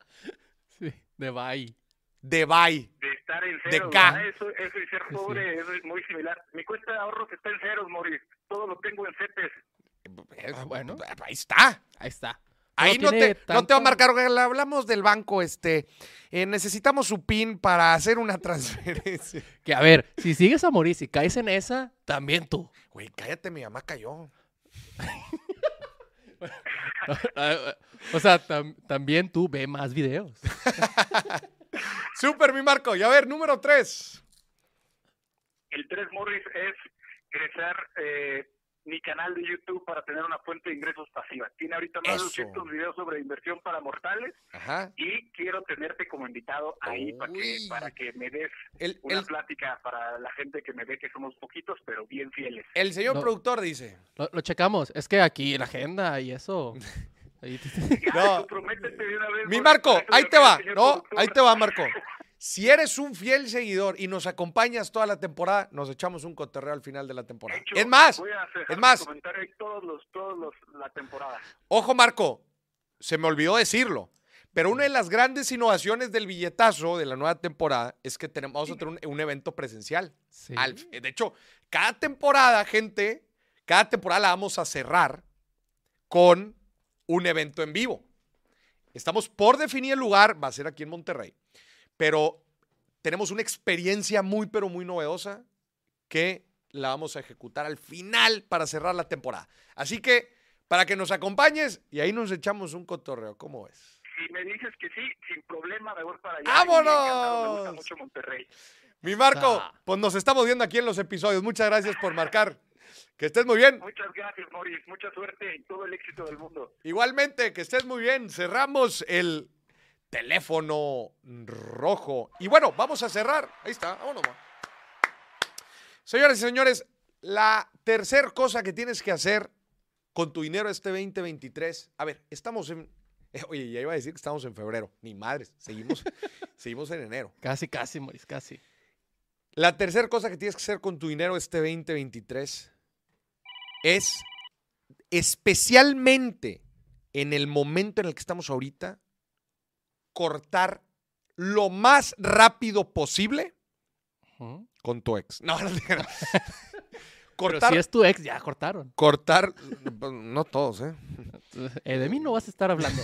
Sí, de bye. de Bye. De estar en de ceros, K. ¿verdad? Eso, eso y ser Sí, pobre eso es muy similar. Mi cuenta de ahorros está en ceros, Moris. Todo lo tengo en CETES. Ah, bueno. Ahí está. Ahí está. Ahí no, te, no te va a marcar, hablamos del banco, este, eh, necesitamos su PIN para hacer una transferencia. Que a ver, si sigues a morir, si caes en esa, también tú. Güey, cállate, mi mamá cayó. o sea, tam- también tú ve más videos. Súper, mi Marco. Y a ver, número tres. El 3 Morris es crecer eh, mi canal de YouTube para tener una fuente de ingresos pasiva. Tiene ahorita más Eso. de 200 videos sobre inversión para mortales Ajá. y quiero tenerte como invitado ahí para que, para que me des El, una el- plática para la gente que me ve que somos poquitos pero bien fieles. el señor No. productor dice. Lo, lo checamos. Es que aquí la agenda y eso. ahí te- Ya, No. comprométete de una vez, Mi Marco, ahí te va. No, productor. ahí te va, Marco. Si eres un fiel seguidor y nos acompañas toda la temporada, nos echamos un cotorreo al final de la temporada. Hecho, Es más, voy a es más. mi comentario ahí todos los, todos los, la temporada. Ojo, Marco, se me olvidó decirlo, pero una de las grandes innovaciones del billetazo de la nueva temporada es que tenemos, vamos a tener un, un evento presencial. Sí. Al- de hecho, cada temporada, gente, cada temporada la vamos a cerrar con un evento en vivo. Estamos por definir el lugar, va a ser aquí en Monterrey, pero tenemos una experiencia muy, pero muy novedosa que la vamos a ejecutar al final para cerrar la temporada. Así que, para que nos acompañes y ahí nos echamos un cotorreo, ¿cómo ves? Si me dices que sí, sin problema me voy para allá. ¡Vámonos! encantado, Me gusta mucho Monterrey. Mi Marco, Ah. pues nos estamos viendo aquí en los episodios. Muchas gracias por marcar. Que estés muy bien. Muchas gracias, Morris. Mucha suerte y todo el éxito del mundo. Igualmente, que estés muy bien. Cerramos el teléfono rojo. Y bueno, vamos a cerrar. Ahí está, vámonos. ma. Señoras y señores, la tercera cosa que tienes que hacer con tu dinero este 2023. A ver, estamos en. eh, oye, ya iba a decir que estamos en febrero. Ni madres, seguimos, seguimos en enero. Casi, casi, Moris, casi. La tercera cosa que tienes que hacer con tu dinero este 2023 es, especialmente en el momento en el que estamos ahorita, cortar lo más rápido posible con tu ex. No, no, no. Pero cortar, si es tu ex, ya cortaron. cortar, no todos, ¿eh? Eh, de mí no vas a estar hablando.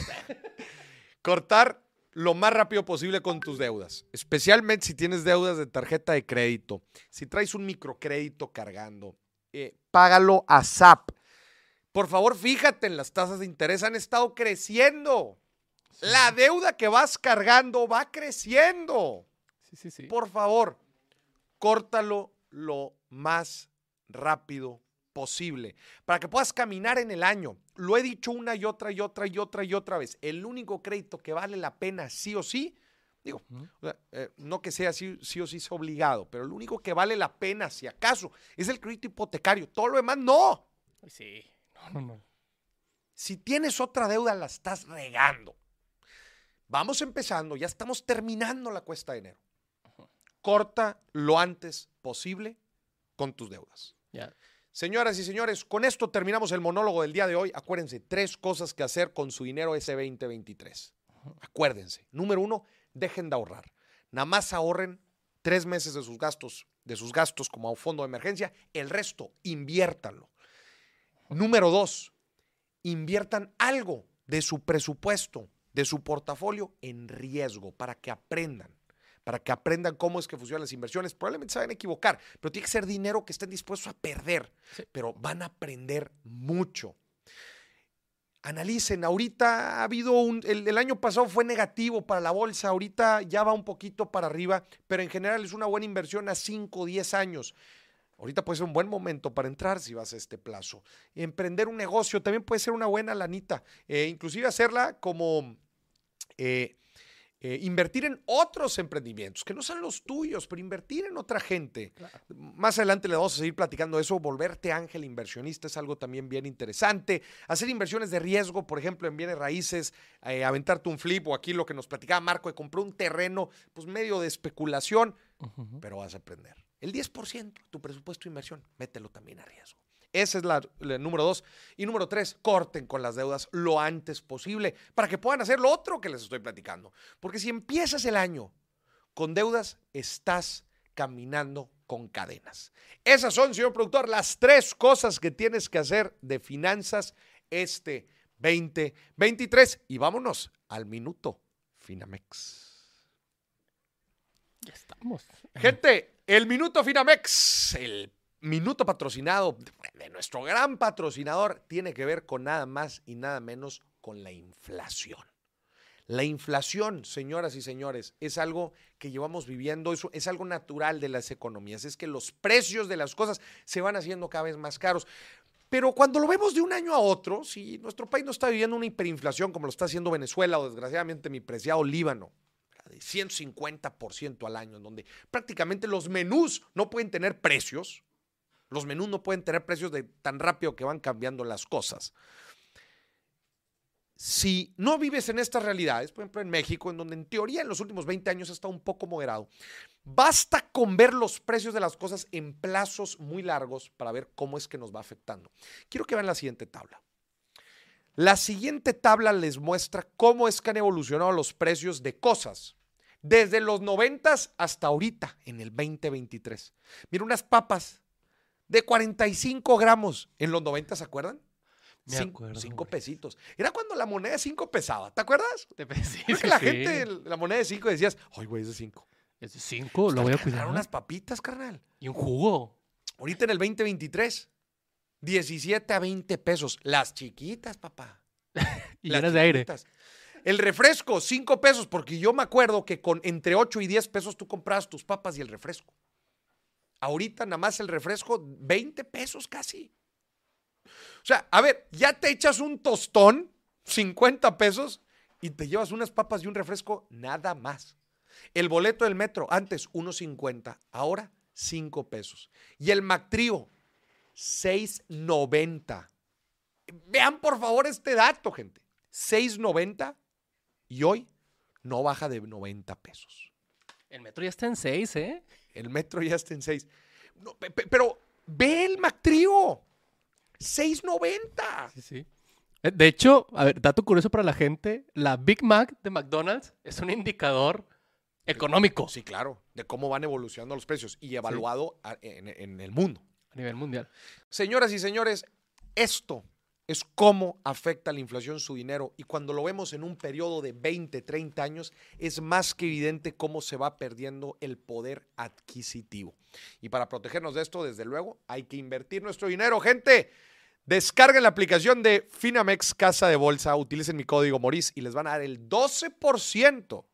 cortar lo más rápido posible con tus deudas, especialmente si tienes deudas de tarjeta de crédito, si traes un microcrédito cargando, eh, págalo a SAP. Por favor, fíjate en las tasas de interés, han estado creciendo. La deuda que vas cargando va creciendo. Sí, sí, sí. Por favor, córtalo lo más rápido posible para que puedas caminar en el año. Lo he dicho una y otra y otra y otra y otra vez. El único crédito que vale la pena sí o sí, digo, Ujú. o sea, eh, no que sea sí, sí o sí sea obligado, pero el único que vale la pena, si acaso, es el crédito hipotecario. Todo lo demás, no. Sí. No, no, no. Si tienes otra deuda, la estás regando. Vamos empezando, ya estamos terminando la cuesta de enero. Corta lo antes posible con tus deudas. Señoras y señores, con esto terminamos el monólogo del día de hoy. Acuérdense, tres cosas que hacer con su dinero ese 2023. Acuérdense, número uno, dejen de ahorrar. Nada más ahorren tres meses de sus gastos, de sus gastos como a un fondo de emergencia. El resto, inviértanlo. Número dos, inviertan algo de su presupuesto, de su portafolio en riesgo para que aprendan, para que aprendan cómo es que funcionan las inversiones. Probablemente se van a equivocar, pero tiene que ser dinero que estén dispuestos a perder, Sí. pero van a aprender mucho. Analicen, ahorita ha habido un, el, el año pasado fue negativo para la bolsa, ahorita ya va un poquito para arriba, pero en general es una buena inversión a 5 o 10 años. Ahorita puede ser un buen momento para entrar si vas a este plazo. Emprender un negocio también puede ser una buena lanita. Eh, inclusive hacerla como eh, eh, invertir en otros emprendimientos, que no sean los tuyos, pero invertir en otra gente. Más adelante le vamos a seguir platicando eso. Volverte ángel inversionista es algo también bien interesante. Hacer inversiones de riesgo, por ejemplo, en bienes raíces, eh, aventarte un flip o aquí lo que nos platicaba Marco de comprar un terreno, pues medio de especulación pero vas a aprender. El 10% de tu presupuesto de inversión, mételo también a riesgo. Esa es la, la número dos. Y número tres, corten con las deudas lo antes posible para que puedan hacer lo otro que les estoy platicando. Porque si empiezas el año con deudas, estás caminando con cadenas. Esas son, señor productor, las tres cosas que tienes que hacer de finanzas este 2023. Y vámonos al minuto Finamex. Ya estamos. Gente, el minuto Finamex, el minuto patrocinado de nuestro gran patrocinador, tiene que ver con nada más y nada menos con la inflación. La inflación, señoras y señores, es algo que llevamos viviendo, es, es, algo natural de las economías, es que los precios de las cosas se van haciendo cada vez más caros. Pero cuando lo vemos de un año a otro, si nuestro país no está viviendo una hiperinflación como lo está haciendo Venezuela o desgraciadamente mi preciado Líbano, de 150% al año, en donde prácticamente los menús no pueden tener precios, los menús no pueden tener precios de tan rápido que van cambiando las cosas si no vives en estas realidades, por ejemplo en México, en donde en teoría en los últimos 20 años ha estado un poco moderado, basta con ver los precios de las cosas en plazos muy largos para ver cómo es que nos va afectando. Quiero que vean la siguiente tabla. La siguiente tabla les muestra cómo es que han evolucionado los precios de cosas desde los 90 hasta ahorita, en el 2023. Mira, unas papas de 45 gramos en los 90, ¿se acuerdan? Me cinco, acuerdo, cinco güey. pesitos. Era cuando la moneda de cinco pesaba, ¿te acuerdas? Sí, Creo sí, que la sí. gente, la moneda de cinco decías, ay, güey, es de cinco. Es de cinco, lo voy a cuidar. unas papitas, carnal. Y un jugo. Ahorita en el 2023, 17 a 20 pesos. Las chiquitas, papá. Y Las llenas de aire. El refresco, 5 pesos, porque yo me acuerdo que con entre 8 y 10 pesos tú comprabas tus papas y el refresco. Ahorita nada más el refresco, 20 pesos casi. O sea, a ver, ya te echas un tostón, 50 pesos, y te llevas unas papas y un refresco, nada más. El boleto del metro, antes 1.50, ahora 5 pesos. Y el McTrío, 6.90. Vean por favor este dato, gente. 6.90 y hoy no baja de 90 pesos. El metro ya está en seis, ¿eh? El metro ya está en 6. No, pe- pe- pero ve el McTrío. 6.90. Sí, sí. Eh, De hecho, a ver, dato curioso para la gente, la Big Mac de McDonald's es un indicador económico Sí, claro, de cómo van evolucionando los precios y evaluado a- en, en el mundo. a nivel mundial. Señoras y señores, esto es cómo afecta la inflación su dinero y cuando lo vemos en un periodo de 20, 30 años, es más que evidente cómo se va perdiendo el poder adquisitivo. Y para protegernos de esto, desde luego, hay que invertir nuestro dinero, gente. Descarguen la aplicación de Finamex Casa de Bolsa, utilicen mi código Moris y les van a dar el 12%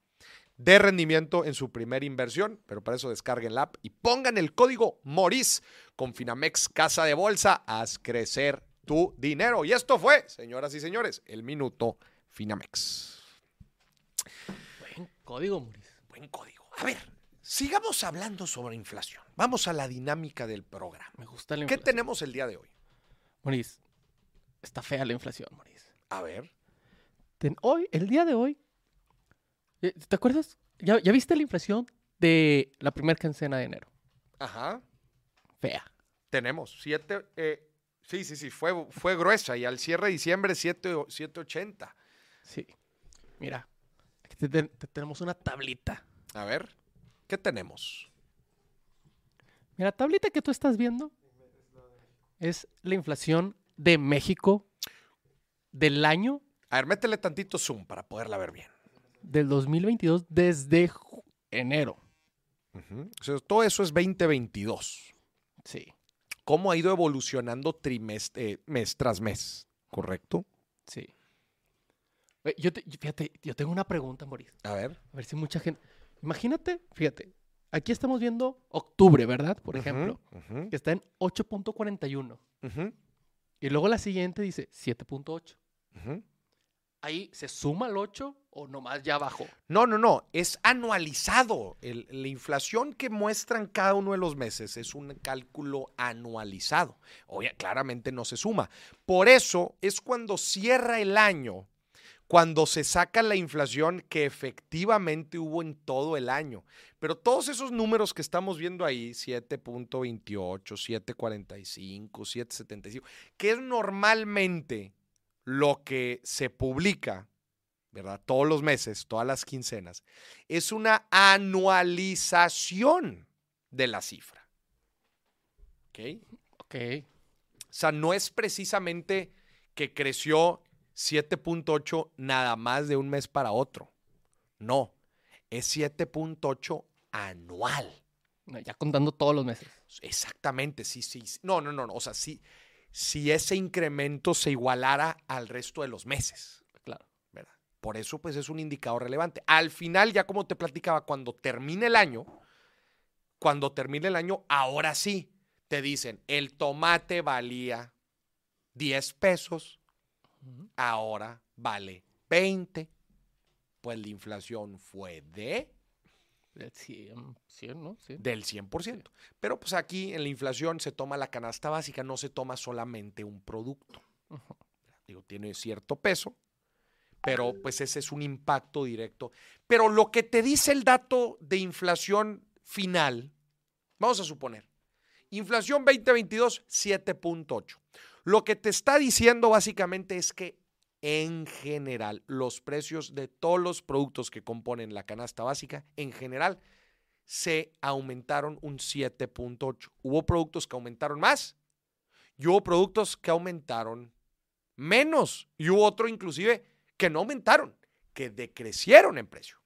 de rendimiento en su primera inversión, pero para eso descarguen la app y pongan el código MORIS con Finamex Casa de Bolsa. Haz crecer tu dinero. Y esto fue, señoras y señores, el minuto Finamex. Buen código, Maurice. Buen código. A ver, sigamos hablando sobre inflación. Vamos a la dinámica del programa. Me gusta la ¿Qué tenemos el día de hoy? Maurice, está fea la inflación, Maurice. A ver. Ten- hoy, el día de hoy, eh, ¿te acuerdas? ¿Ya, ya viste la inflación de la primera quincena de enero? Ajá. Fea. Tenemos siete. eh, sí, sí, sí, fue, fue gruesa y al cierre de diciembre 7, 780. Sí. Mira, aquí te- te- te- tenemos una tablita. A ver, ¿qué tenemos? Mira, la tablita que tú estás viendo es la inflación de México del año A ver, métele tantito zoom para poderla ver bien. del 2022 desde enero. Ujú. O sea, todo eso es 2022. Sí, ¿Cómo ha ido evolucionando trimestre, mes tras mes? ¿Correcto? sí. Oye, Yo te- fíjate, yo tengo una pregunta, Maurice. A ver. A ver si mucha gente. Imagínate, fíjate, aquí estamos viendo octubre, ¿verdad? Por ejemplo, que está en 8.41. ujú, Y luego la siguiente dice 7.8. Ahí se suma el 8 o nomás ya bajó. No, no, no. Es anualizado. La inflación que muestran cada uno de los meses es un cálculo anualizado. Oye, claramente no se suma. Por eso es cuando cierra el año, cuando se saca la inflación que efectivamente hubo en todo el año. Pero todos esos números que estamos viendo ahí, 7.28, 7.45, 7.75, que es normalmente lo que se publica ¿verdad? Todos los meses, todas las quincenas, es una anualización de la cifra. ¿Ok? Ok. O sea, no es precisamente que creció 7.8 nada más de un mes para otro. No, es 7.8 anual. Ya contando todos los meses. Exactamente, sí, sí. sí. No, no, no, no. O sea, sí, si ese incremento se igualara al resto de los meses. Claro. ¿verdad? Por eso, pues es un indicador relevante. Al final, ya como te platicaba, cuando termine el año, cuando termine el año, ahora sí te dicen, el tomate valía 10 pesos, ahora vale 20. Pues la inflación fue de Del 100, 100, ¿no? Sí. del 100%. Pero pues aquí en la inflación se toma la canasta básica, no se toma solamente un producto. Digo, tiene cierto peso, pero pues ese es un impacto directo. Pero lo que te dice el dato de inflación final, vamos a suponer, inflación 2022, 7.8. Lo que te está diciendo básicamente es que en general los precios de todos los productos que componen la canasta básica, en general, se aumentaron un 7.8. Hubo productos que aumentaron más y hubo productos que aumentaron menos y hubo otro inclusive que no aumentaron, que decrecieron en precio.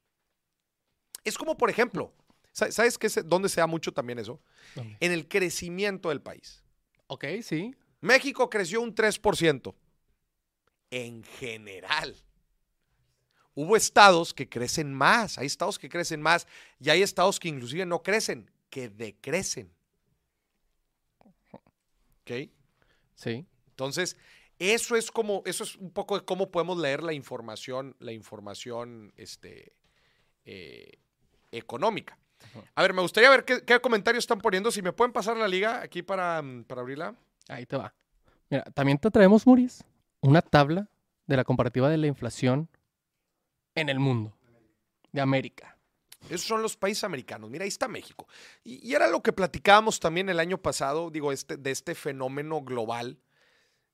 Es como, por ejemplo, ¿sa- ¿sabes qué es, dónde se da mucho también eso? ¿Dónde? En el crecimiento del país. Ok, sí. México creció un 3% en general. Hubo estados que crecen más, hay estados que crecen más y hay estados que inclusive no crecen, que decrecen. ¿Ok? Sí. Entonces, eso es como, eso es un poco de cómo podemos leer la información, la información este, eh, económica. A ver, me gustaría ver qué, qué comentarios están poniendo. Si me pueden pasar la liga aquí para, mm, para abrirla. Ahí te va. Mira, también te traemos, Muris, una tabla de la comparativa de la inflación en el mundo, de América. Esos son los países americanos. Mira, ahí está México. Y, era lo que platicábamos también el año pasado, digo, este, de este fenómeno global,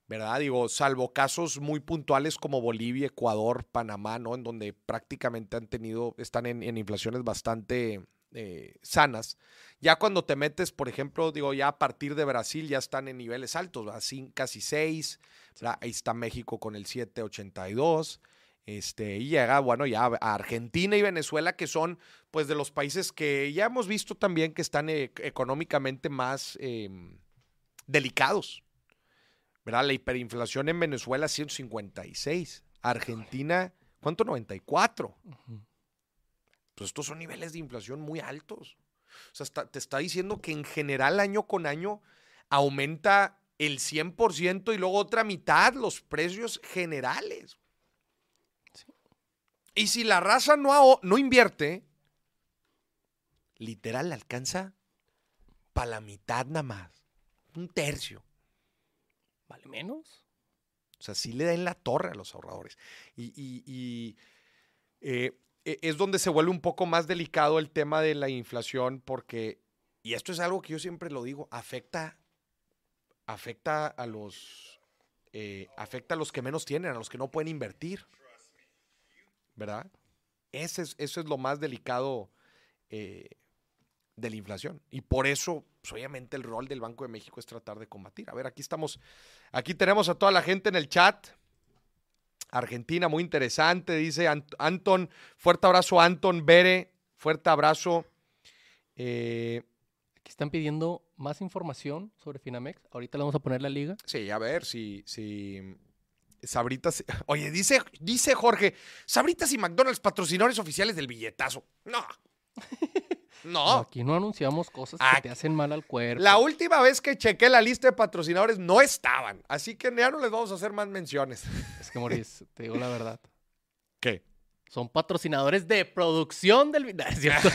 ¿verdad? Digo, salvo casos muy puntuales como Bolivia, Ecuador, Panamá, ¿no? En donde prácticamente han tenido, están en, en inflaciones bastante eh, sanas. Ya cuando te metes, por ejemplo, digo, ya a partir de Brasil ya están en niveles altos. Cin- casi 6. Ahí está México con el 782. Este, y llega, bueno, ya a Argentina y Venezuela, que son, pues, de los países que ya hemos visto también que están eh, económicamente más eh, delicados. ¿Verdad? La hiperinflación en Venezuela, 156. Argentina, ¿cuánto? 94. Pues estos son niveles de inflación muy altos. O sea, está- te está diciendo que en general, año con año, aumenta el 100% y luego otra mitad los precios generales. Y si la raza no, no invierte, literal alcanza para la mitad nada más. Un tercio. ¿Vale menos? O sea, sí le da en la torre a los ahorradores. Y, y- y, eh, es donde se vuelve un poco más delicado el tema de la inflación porque, y esto es algo que yo siempre lo digo, afecta, afecta a los, eh, afecta a los que menos tienen, a los que no pueden invertir. ¿Verdad? Ese es, eso es lo más delicado eh, de la inflación. Y por eso, pues, obviamente, el rol del Banco de México es tratar de combatir. A ver, aquí estamos Aquí tenemos a toda la gente en el chat. Argentina, muy interesante, dice Ant- Anton. Fuerte abrazo, Anton Bere. Fuerte abrazo. Eh, Aquí están pidiendo más información sobre Finamex. Ahorita le vamos a poner la liga. sí, a ver si. si Sabritas. Oye, dice, dice Jorge, Sabritas y McDonald's patrocinadores oficiales del billetazo. No. No. Aquí no anunciamos cosas que te hacen mal al cuerpo. La última vez que chequé la lista de patrocinadores no estaban. Así que ya no les vamos a hacer más menciones. Es que, Moris, te digo la verdad. ¿Qué? Son patrocinadores de producción del... video.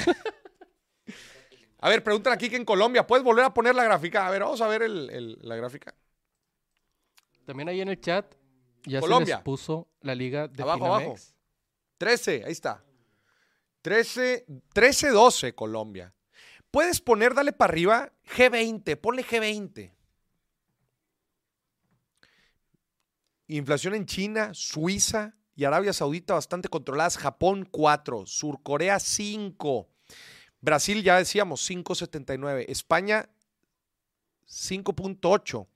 A ver, preguntan aquí que en Colombia, ¿puedes volver a poner la gráfica? A ver, vamos a ver el- el- la gráfica. También ahí en el chat ya se Colombia. les puso la liga de Abajo, Finamex. abajo. 13, ahí está. 13, 13, 12 Colombia. Puedes poner, dale para arriba, G20, ponle G20. Inflación en China, Suiza y Arabia Saudita bastante controladas. Japón 4, Surcorea 5. Brasil ya decíamos 5.79. España 5.8.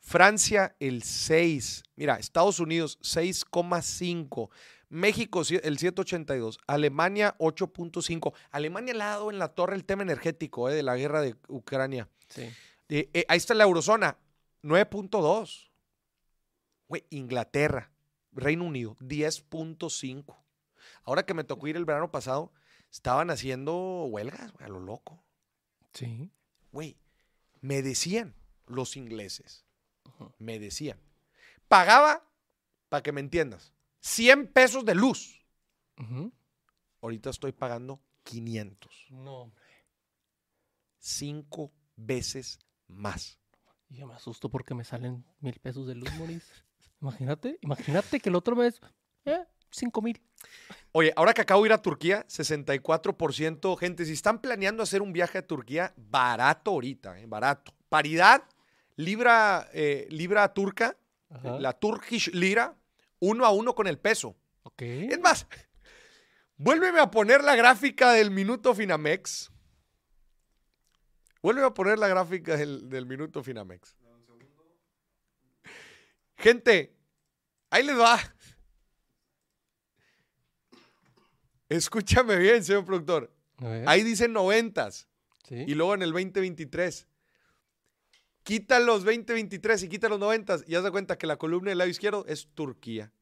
Francia el 6. Mira, Estados Unidos 6,5. México el 7,82. Alemania 8,5. Alemania le ha dado en la torre el tema energético eh, de la guerra de Ucrania. Sí. Eh, eh, ahí está la eurozona, 9.2. Güey, Inglaterra, Reino Unido, 10.5. Ahora que me tocó ir el verano pasado, estaban haciendo huelgas, a lo loco. Sí. Güey, me decían los ingleses, me decían, pagaba, para que me entiendas, 100 pesos de luz. Ahorita estoy pagando 500. No. Cinco veces más. Y yo me asusto porque me salen mil pesos de luz, Moris. Imagínate, imagínate que el otro mes, eh, cinco mil. Oye, ahora que acabo de ir a Turquía, 64%, gente, si están planeando hacer un viaje a Turquía, barato ahorita, eh, barato. Paridad, libra, eh, libra turca, Ajá. la Turkish lira, uno a uno con el peso. Ok. Es más, vuélveme a poner la gráfica del minuto Finamex. Vuélveme a poner la gráfica del, del minuto Finamex. Gente, ahí les va. Escúchame bien, señor productor. Ahí dicen noventas sí. y luego en el 2023. Quita los 2023 y quita los noventas y haz de cuenta que la columna del lado izquierdo es Turquía.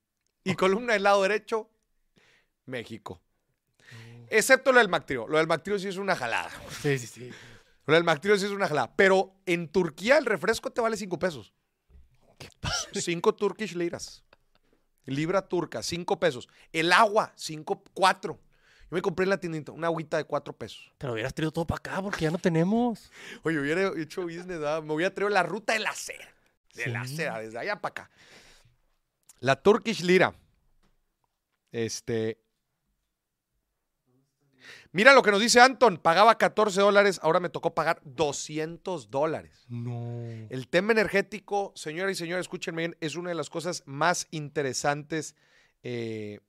Y columna del lado derecho, México. Excepto lo del Mactrio. Lo del Mactrio sí es una jalada. Sí, sí, sí. Lo del Mactrio sí es una jalada. Pero en Turquía el refresco te vale 5 pesos. 5 Turkish liras. Libra turca, 5 pesos. El agua, 5, 4. Yo me compré en la tiendita una agüita de 4 pesos. Te lo hubieras traído todo para acá porque ya no tenemos. Oye, hubiera hecho business, ¿verdad? me hubiera traído la ruta de la seda. De la seda, desde allá para acá. La Turkish Lira. Este. Mira lo que nos dice Anton. Pagaba 14 dólares, ahora me tocó pagar 200 dólares. No. El tema energético, señoras y señores, escúchenme bien, es una de las cosas más interesantes, eh,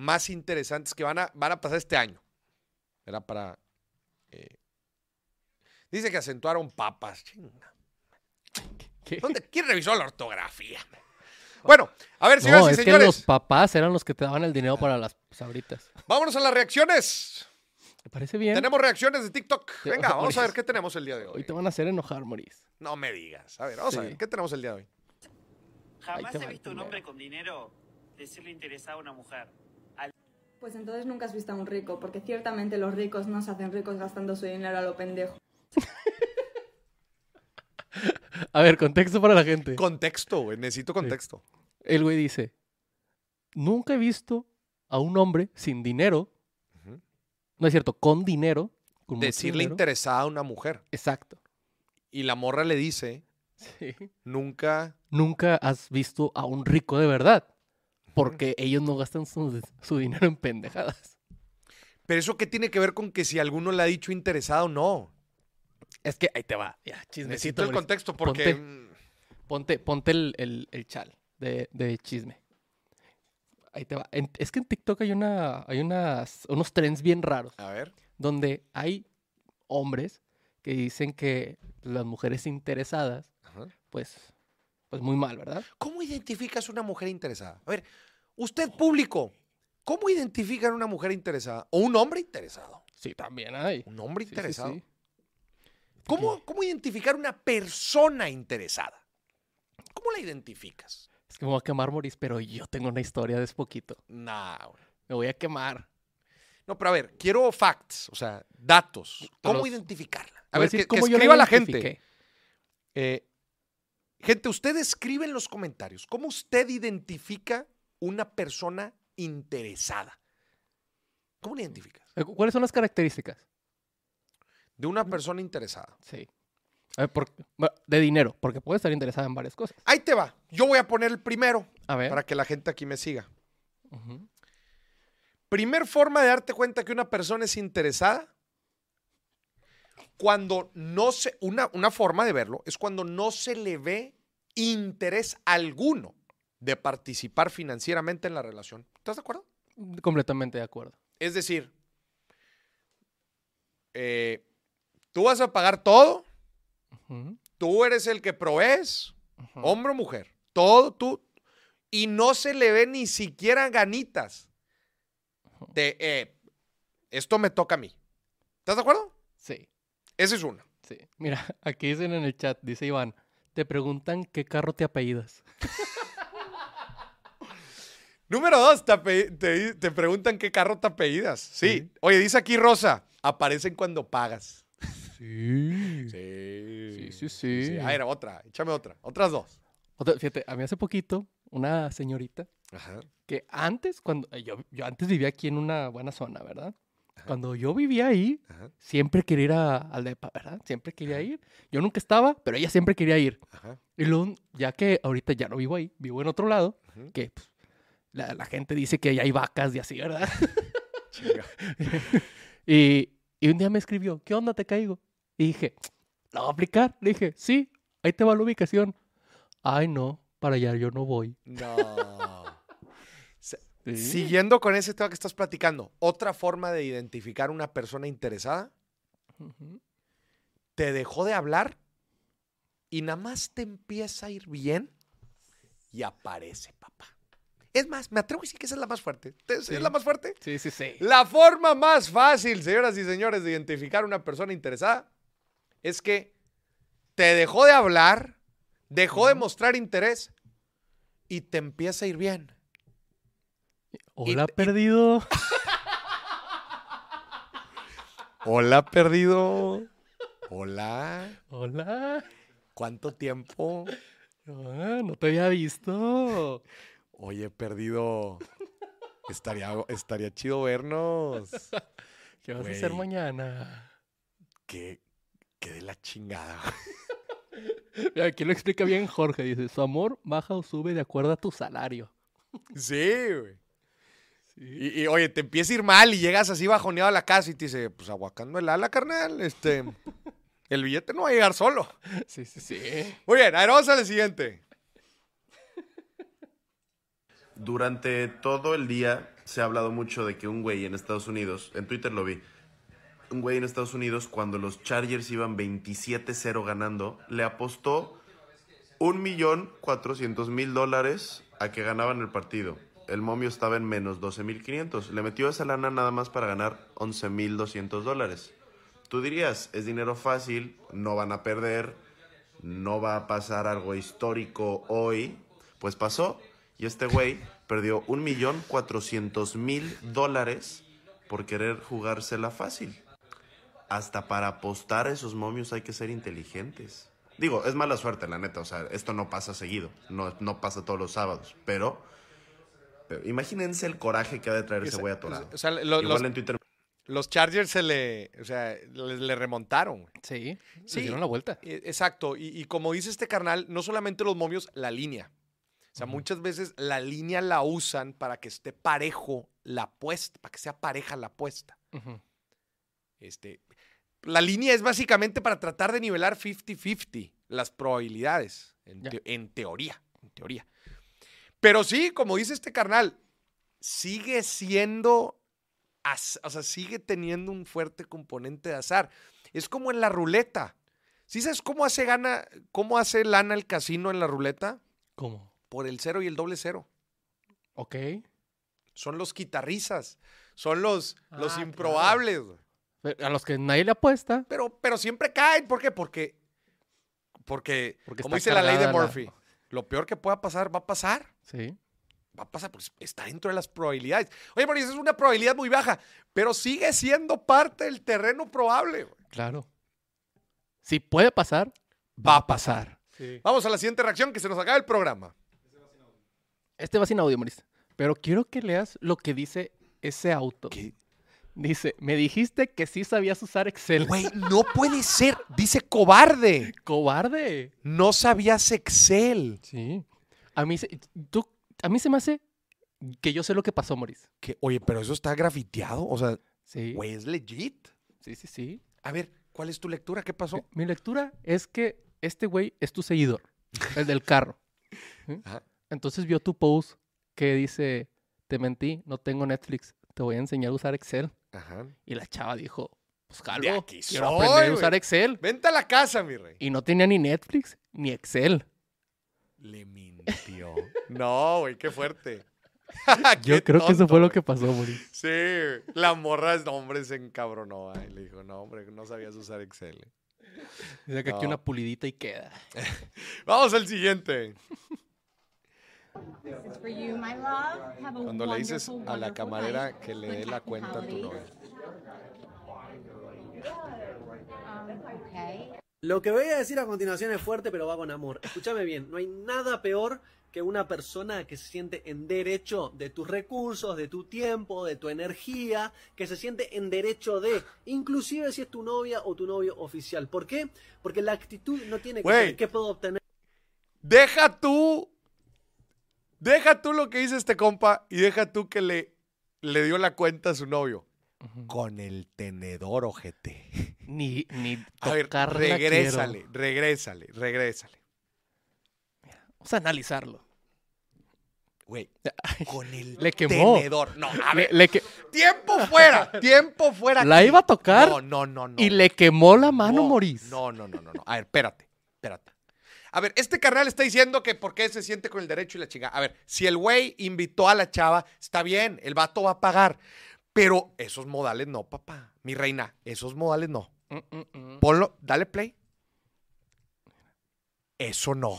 más interesantes que van a, van a pasar este año. Era para... eh, dice que acentuaron papas. Chinga. ¿Qué? ¿Dónde? ¿Quién revisó la ortografía? Bueno, a ver, señoras No, y es que señores, los papás eran los que te daban el dinero para las sabritas. vámonos a las reacciones. ¿Te parece bien? Tenemos reacciones de TikTok. Venga, vamos a ver qué tenemos el día de Hoy hoy. te van a hacer enojar, Moris. No me digas. A ver, vamos a ver, ¿qué tenemos el día de hoy? Jamás he visto un hombre con dinero decirle interesado a una mujer. Pues entonces nunca has visto a un rico, porque ciertamente los ricos no se hacen ricos gastando su dinero a lo pendejo. A ver, contexto para la gente. Contexto, güey. Necesito contexto. El güey dice, nunca he visto a un hombre sin dinero, no es cierto, con dinero, con Decirle dinero. interesada a una mujer. Exacto. Y la morra le dice, Sí. nunca... Nunca has visto a un rico de verdad, porque ellos no gastan su, su dinero en pendejadas. Pero eso qué tiene que ver con que si alguno le ha dicho interesada o no. Es que ahí te va, ya, Necesito chismecito. el Mauricio. contexto porque... Ponte. mm, Ponte, ponte el, el- el chal de, de chisme. Ahí te va. En- es que en TikTok hay, una, hay unas, unos trends bien raros, A ver. donde hay hombres que dicen que las mujeres interesadas, Ajá. pues, pues muy mal, ¿verdad? ¿Cómo identificas una mujer interesada? A ver, usted público, ¿cómo identifican una mujer interesada? ¿O un hombre interesado? Sí, también hay. ¿Un hombre Sí, interesado? sí. ¿Cómo, ¿Cómo identificar una persona interesada? ¿Cómo la identificas? Es que me voy a quemar, Moris, pero yo tengo una historia de hace poquito. Nah, güey. Me voy a quemar. No, pero a ver, quiero facts, o sea, datos. ¿Cómo Los- identificarla? A ver, decir que, que cómo yo la escriba la gente. Eh, gente, usted escribe en los comentarios cómo usted identifica una persona interesada. ¿Cómo la identificas? Eh, cu- ¿Cuáles son las características? De una persona interesada. Sí. A ver, por- de dinero, porque puede estar interesada en varias cosas. Ahí te va. Yo voy a poner el primero A ver. para que la gente aquí me siga. Primer forma de darte cuenta que una persona es interesada. Cuando no se. Una, una forma de verlo es cuando no se le ve interés alguno de participar financieramente en la relación. ¿Estás de acuerdo? Completamente de acuerdo. Es decir, eh, tú vas a pagar todo. Tú eres el que provees, hombre o mujer. Todo tú. Y no se le ve ni siquiera ganitas de, eh, esto me toca a mí. ¿Estás de acuerdo? Sí, Ese es uno. sí. Mira, aquí dicen en el chat, dice Iván, te preguntan qué carro te apellidas. Número dos, te, ape- te- te preguntan qué carro te apellidas. Sí. Oye, dice aquí Rosa, aparecen cuando pagas. Sí. Sí. Sí, sí, sí. A ver, otra, échame otra. Otras dos. Otra- fíjate, a mí hace poquito, una señorita Ajá. que antes, cuando yo, yo antes vivía aquí en una buena zona, ¿verdad? Cuando yo vivía ahí, Ajá. siempre quería ir a- al DEPA, ¿verdad? Siempre quería ir. Yo nunca estaba, pero ella siempre quería ir. Y luego, ya que ahorita ya no vivo ahí, vivo en otro lado, que pues, la, la gente dice que ahí hay vacas y así, ¿verdad? Y, y un día me escribió, ¿qué onda te caigo? Y dije, ¿la voy a aplicar? Le dije, sí, ahí te va la ubicación. Ay, no, para allá yo no voy. No. Sí. Siguiendo con ese tema que estás platicando, otra forma de identificar a una persona interesada, te dejó de hablar y nada más te empieza a ir bien y aparece, papá. Es más, me atrevo a decir que esa es la más fuerte. ¿Es, Sí. es la más fuerte? Sí, sí, sí. La forma más fácil, señoras y señores, de identificar a una persona interesada es que te dejó de hablar, dejó de mostrar interés y te empieza a ir bien. Hola, y- perdido. Hola, perdido. Hola. Hola. ¿Cuánto tiempo? Ah, no te había visto. Oye, perdido. Estaría, estaría chido vernos. ¿Qué vas a hacer mañana? Qué, qué de la chingada. Mira, Aquí lo explica bien Jorge. Dice, su amor baja o sube de acuerdo a tu salario. Sí, güey. Y, y, oye, te empieza a ir mal y llegas así bajoneado a la casa y te dice, pues aguacando el ala, carnal. Este, el billete no va a llegar solo. Sí, sí, sí. Muy bien, a ver, vamos al siguiente. Durante todo el día se ha hablado mucho de que un güey en Estados Unidos, en Twitter lo vi, un güey en Estados Unidos cuando los Chargers iban 27-0 ganando, le apostó un millón cuatrocientos mil dólares a que ganaban el partido. El momio estaba en menos 12.500. Le metió esa lana nada más para ganar 11.200 dólares. Tú dirías, es dinero fácil, no van a perder, no va a pasar algo histórico hoy. Pues pasó. Y este güey perdió un millón cuatrocientos mil dólares por querer jugársela fácil. Hasta para apostar a esos momios hay que ser inteligentes. Digo, es mala suerte, la neta. O sea, esto no pasa seguido. No, no pasa todos los sábados. Pero, pero imagínense el coraje que ha de traer ese güey atorado. O sea, lo- Igual los, en Twitter los Chargers se le, o sea, le, le remontaron. Sí, Sí. le dieron la vuelta. Eh, Exacto, y, y como dice este carnal, no solamente los momios, la línea. O sea, muchas veces la línea la usan para que esté parejo la apuesta, para que sea pareja la apuesta. Este, la línea es básicamente para tratar de nivelar 50-50 las probabilidades, en, te- en teoría, en teoría. Pero sí, como dice este carnal, sigue siendo, o sea, sigue teniendo un fuerte componente de azar. Es como en la ruleta. ¿Sí sabes cómo hace gana, cómo hace lana el casino en la ruleta? ¿Cómo? Por el cero y el doble cero. Ok. Son los guitarrizas, son los, los Ah, claro. improbables. A los que nadie le apuesta. Pero, pero siempre caen. ¿Por qué? Porque, porque, Porque como dice la ley de la- Murphy, lo peor que pueda pasar, va a pasar. Sí. Va a pasar, pues está dentro de las probabilidades. Oye, Mauricio, es una probabilidad muy baja, pero sigue siendo parte del terreno probable. güey. Claro. Si puede pasar, Va a pasar. Sí. Vamos a la siguiente reacción, que se nos acaba el programa. Este va sin audio, Mauricio. Pero quiero que leas lo que dice ese auto. ¿Qué? Dice, me dijiste que sí sabías usar Excel. Güey, no puede ser. Dice cobarde. ¡Cobarde! No sabías Excel. Sí. A mí, se, tú, a mí se me hace que yo sé lo que pasó. Que, oye, pero eso está grafiteado. O sea, Sí. güey, es legit. Sí, sí, sí. A ver, ¿cuál es tu lectura? ¿Qué pasó? Mi lectura es que este güey es tu seguidor, el del carro. ¿sí? Ajá. Entonces vio tu post que dice, te mentí, no tengo Netflix, te voy a enseñar a usar Excel. Ajá. Y la chava dijo, Pues jalo. De aquí Quiero soy, aprender a usar Excel. Vente a la casa, mi rey. Y no tenía ni Netflix ni Excel. Le mintió. no, güey, qué fuerte. Yo creo que eso fue lo que pasó, Moris. Sí, la morra, no, hombre, se encabronó. ay, le dijo, no, hombre, no sabías usar Excel. Dice que aquí una pulidita y queda. Vamos al siguiente. You, Cuando le dices a la camarera que le dé la cuenta a tu novia. Um, okay. Lo que voy a decir a continuación es fuerte, pero va con amor. Escúchame bien, no hay nada peor que una persona que se siente en derecho de tus recursos, de tu tiempo, de tu energía, que se siente en derecho de, inclusive si es tu novia o tu novio oficial. ¿Por qué? Porque la actitud no tiene que ser qué puedo obtener Deja tú. Deja tú lo que dice este compa y deja tú que le, le dio la cuenta a su novio. Con el tenedor, ojete. Ni, ni A ver, regrésale, quiero. regrésale, regrésale. Vamos a analizarlo. Güey, con el Le quemó. tenedor. No, a Le- ver. le que- Tiempo fuera, tiempo fuera. La aquí. iba a tocar No, no, no, no. y le quemó la mano, no, Moris. No, no, no, no, no. A ver, espérate, espérate. A ver, este carnal está diciendo que por qué se siente con el derecho y la chingada. A ver, si el güey invitó a la chava, está bien, el vato va a pagar. Pero esos modales no, papá. Mi reina, esos modales no. Mm, mm, mm. Ponlo, dale play. Eso no.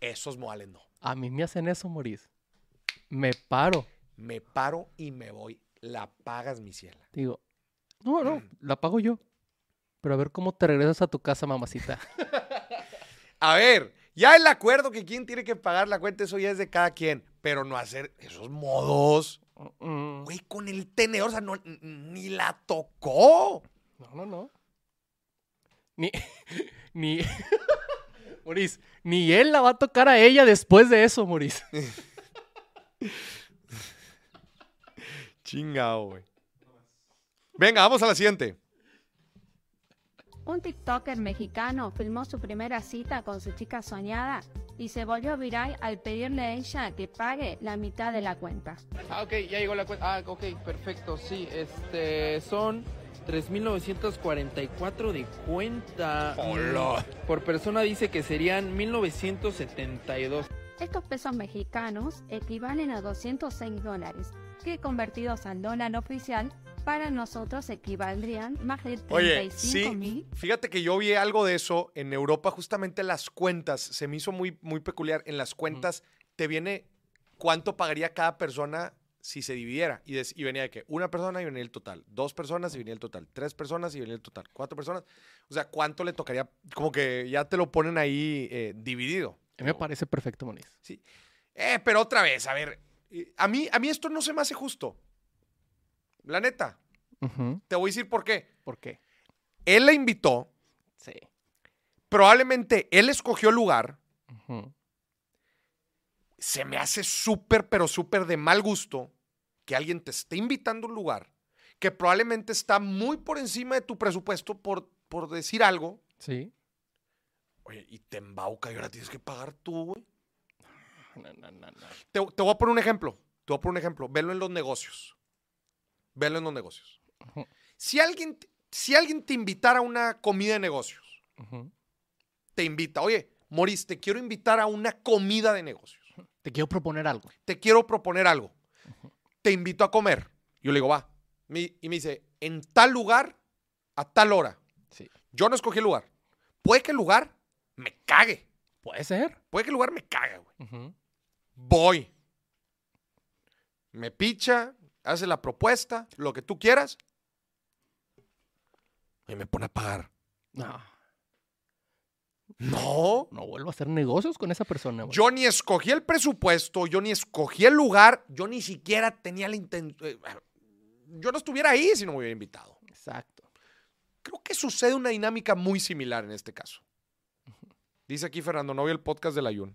Esos modales no. A mí me hacen eso, Moris. Me paro. Me paro y me voy. La pagas, mi ciela. Digo, no, no, la pago yo. Pero a ver cómo te regresas a tu casa, mamacita. A ver, ya el acuerdo que quién tiene que pagar la cuenta, eso ya es de cada quien. Pero no hacer esos modos. Güey, con el tenedor, o sea, no, ni la tocó. No, no, no. Ni, ni, Moris, ni él la va a tocar a ella después de eso, Moris. Chingao, güey. Venga, vamos a la siguiente. Un TikToker mexicano filmó su primera cita con su chica soñada y se volvió viral al pedirle a ella que pague la mitad de la cuenta. Ah, ok, ya llegó la cuenta. Ah, ok, perfecto, sí. Este, son 3.944 de cuenta. Hola. Por persona dice que serían 1.972. Estos pesos mexicanos equivalen a 206 dólares, que convertidos al dólar oficial, para nosotros equivaldrían más de Oye, 35 sí, mil. fíjate que yo vi algo de eso en Europa, justamente las cuentas, se me hizo muy, muy peculiar. En las cuentas te viene cuánto pagaría cada persona si se dividiera. Y, des- y venía de que una persona y venía el total, dos personas y venía el total, tres personas y venía el total, cuatro personas. O sea, cuánto le tocaría, como que ya te lo ponen ahí eh, dividido. A mí me parece perfecto, Moris. Eh, pero otra vez, a ver, eh, a mí, a mí esto no se me hace justo. La neta, te voy a decir por qué. ¿Por qué? Él la invitó, Sí. probablemente él escogió el lugar. Se me hace súper, pero súper de mal gusto que alguien te esté invitando a un lugar que probablemente está muy por encima de tu presupuesto por, por decir algo. Sí. Oye, y te embauca y ahora tienes que pagar tú, güey. No, no, no, no. Te, te voy a poner un ejemplo. Te voy a poner un ejemplo. Velo en los negocios. Velo en los negocios. Si alguien, si alguien te invitara a una comida de negocios, te invita, oye, Moris, te quiero invitar a una comida de negocios. Te quiero proponer algo. Te quiero proponer algo. Te invito a comer. Yo le digo, va. Mi- y me dice, en tal lugar, a tal hora. Sí. Yo no escogí el lugar. Puede que el lugar me cague. Puede ser. Puede que el lugar me cague, güey. Voy. Me picha, hace la propuesta, lo que tú quieras. Y me pone a pagar. No, No. no vuelvo a hacer negocios con esa persona. güey. Yo ni escogí el presupuesto, yo ni escogí el lugar, yo ni siquiera tenía la intención. Yo no estuviera ahí si no me hubiera invitado. Exacto. Creo que sucede una dinámica muy similar en este caso. Dice aquí Fernando, no vi el podcast del Ayun.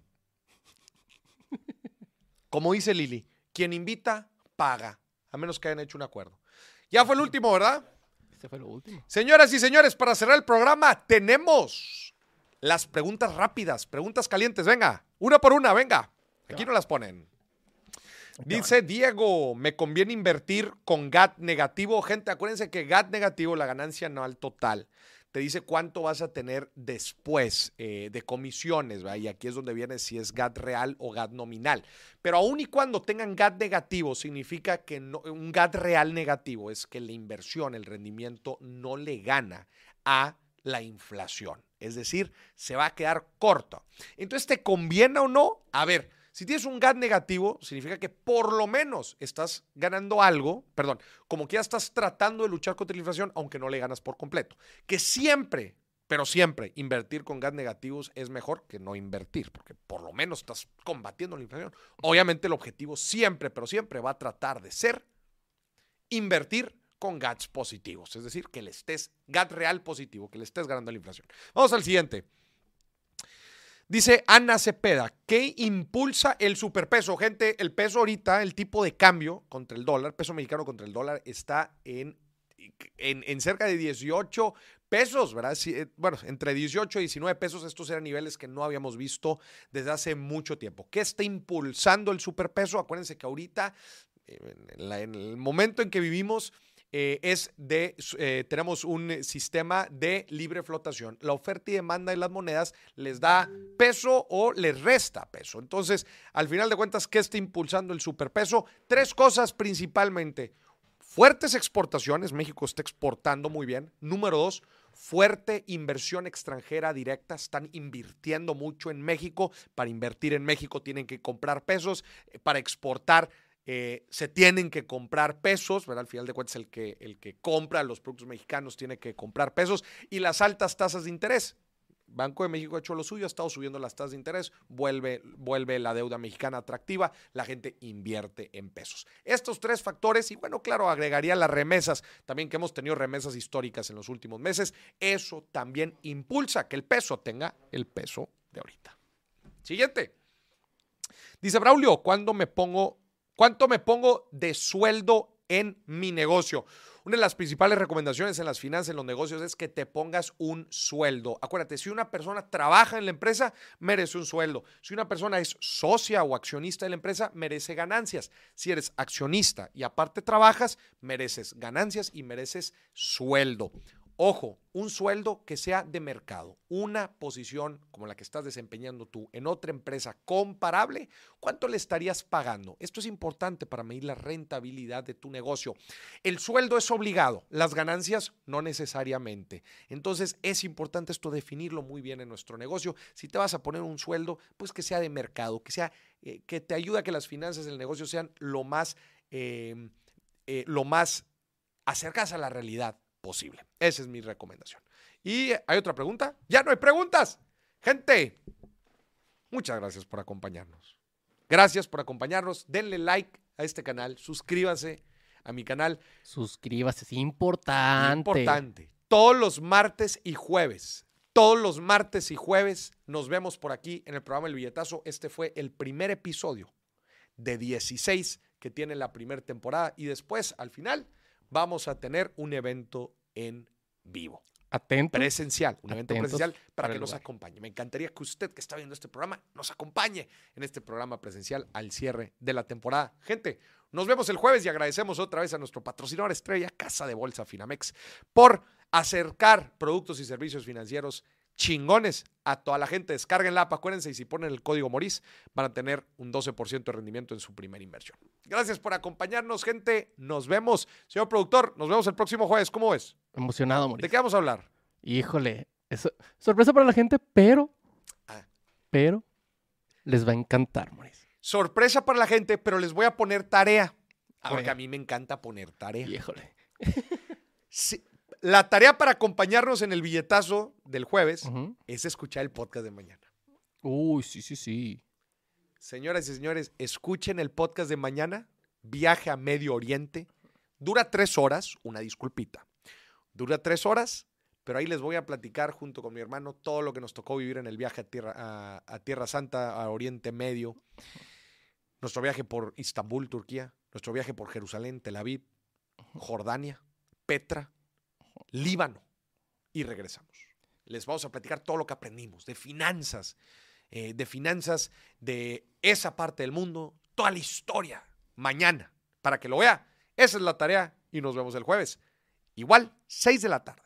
Como dice Lili, quien invita, paga, a menos que hayan hecho un acuerdo. Ya fue el último, ¿verdad? Este fue lo último. Señoras y señores, para cerrar el programa, tenemos las preguntas rápidas, preguntas calientes. Venga, una por una, venga. Aquí no las ponen. Dice Diego, me conviene invertir con GAT negativo. Gente, acuérdense que GAT negativo, la ganancia anual total, te dice cuánto vas a tener después eh, de comisiones, ¿va? y aquí es donde viene si es GAT real o GAT nominal. Pero aún y cuando tengan GAT negativo, significa que no- un GAT real negativo es que la inversión, el rendimiento no le gana a la inflación. Es decir, se va a quedar corto. Entonces, ¿te conviene o no? A ver, si tienes un GAT negativo, significa que por lo menos estás ganando algo, perdón, como que ya estás tratando de luchar contra la inflación, aunque no le ganas por completo. Que siempre, pero siempre, invertir con GAT negativos es mejor que no invertir, porque por lo menos estás combatiendo la inflación. Obviamente el objetivo siempre, pero siempre va a tratar de ser invertir con GATs positivos, es decir, que le estés GAT real positivo, que le estés ganando la inflación. Vamos al siguiente. Dice Ana Cepeda, ¿qué impulsa el superpeso? Gente, el peso ahorita, el tipo de cambio contra el dólar, peso mexicano contra el dólar, está en, en, cerca de 18 pesos, ¿verdad? Sí, eh, bueno, entre 18 y 19 pesos, estos eran niveles que no habíamos visto desde hace mucho tiempo. ¿Qué está impulsando el superpeso? Acuérdense que ahorita, en el momento en que vivimos, eh, es de, eh, tenemos un sistema de libre flotación. La oferta y demanda de las monedas les da peso o les resta peso. Entonces, al final de cuentas, ¿qué está impulsando el superpeso? Tres cosas principalmente. Fuertes exportaciones, México está exportando muy bien. Número dos, fuerte inversión extranjera directa. Están invirtiendo mucho en México. Para invertir en México tienen que comprar pesos. Eh, Para exportar eh, se tienen que comprar pesos, ¿verdad? Al final de cuentas, el que, el que compra los productos mexicanos tiene que comprar pesos. Y las altas tasas de interés. Banco de México ha hecho lo suyo, ha estado subiendo las tasas de interés, vuelve, vuelve la deuda mexicana atractiva, la gente invierte en pesos. Estos tres factores, y bueno, claro, agregaría las remesas, también que hemos tenido remesas históricas en los últimos meses, eso también impulsa que el peso tenga el peso de ahorita. Siguiente. Dice Braulio, ¿cuándo me pongo, ¿cuánto me pongo de sueldo en mi negocio? Una de las principales recomendaciones en las finanzas, en los negocios, es que te pongas un sueldo. Acuérdate, si una persona trabaja en la empresa, merece un sueldo. Si una persona es socia o accionista de la empresa, merece ganancias. Si eres accionista y aparte trabajas, mereces ganancias y mereces sueldo. Ojo, un sueldo que sea de mercado, una posición como la que estás desempeñando tú en otra empresa comparable, ¿cuánto le estarías pagando? Esto es importante para medir la rentabilidad de tu negocio. El sueldo es obligado, las ganancias no necesariamente. Entonces es importante esto definirlo muy bien en nuestro negocio. Si te vas a poner un sueldo, pues que sea de mercado, que sea eh, que te ayude a que las finanzas del negocio sean lo más, eh, eh, lo más acercadas a la realidad posible. Esa es mi recomendación. Y hay otra pregunta. Ya no hay preguntas. Gente, muchas gracias por acompañarnos. Gracias por acompañarnos. Denle like a este canal. Suscríbanse a mi canal. Suscríbase, es importante. Importante. Todos los martes y jueves. Todos los martes y jueves nos vemos por aquí en el programa El Billetazo. Este fue el primer episodio de 16 que tiene la primera temporada. Y después, al final, vamos a tener un evento en vivo. Atentos. Presencial, un evento presencial para para que nos acompañe. Me encantaría que usted que está viendo este programa nos acompañe en este programa presencial al cierre de la temporada. Gente, nos vemos el jueves y agradecemos otra vez a nuestro patrocinador estrella, Casa de Bolsa Finamex, por acercar productos y servicios financieros chingones a toda la gente. Descarguen la app, acuérdense, y si ponen el código Moris, van a tener un 12% de rendimiento en su primera inversión. Gracias por acompañarnos, gente. Nos vemos. Señor productor, nos vemos el próximo jueves. ¿Cómo ves? Emocionado, Moris. ¿De qué vamos a hablar? Híjole, es sorpresa para la gente, pero, Ah. pero les va a encantar, Moris. Sorpresa para la gente, pero les voy a poner tarea. A porque ver. a mí me encanta poner tarea. Híjole. Sí, la tarea para acompañarnos en el billetazo del jueves es escuchar el podcast de mañana. Uy, sí, sí, sí. Señoras y señores, escuchen el podcast de mañana, Viaje a Medio Oriente. Dura tres horas, una disculpita. Dura tres horas, pero ahí les voy a platicar junto con mi hermano todo lo que nos tocó vivir en el viaje a Tierra, a, a Tierra Santa, a Oriente Medio. Nuestro viaje por Istambul, Turquía. Nuestro viaje por Jerusalén, Tel Aviv, Jordania, Petra, Líbano. Y regresamos. Les vamos a platicar todo lo que aprendimos de finanzas, eh, de finanzas de esa parte del mundo, toda la historia mañana para que lo vea. Esa es la tarea y nos vemos el jueves. Igual, 6 de la tarde.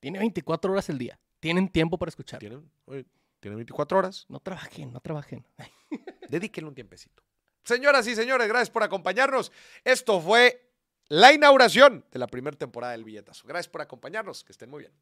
Tiene 24 horas el día. Tienen tiempo para escuchar. Tienen, oye, tienen 24 horas. No trabajen, no trabajen. Dedíquenle un tiempecito. Señoras y señores, gracias por acompañarnos. Esto fue la inauguración de la primera temporada del Billetazo. Gracias por acompañarnos. Que estén muy bien.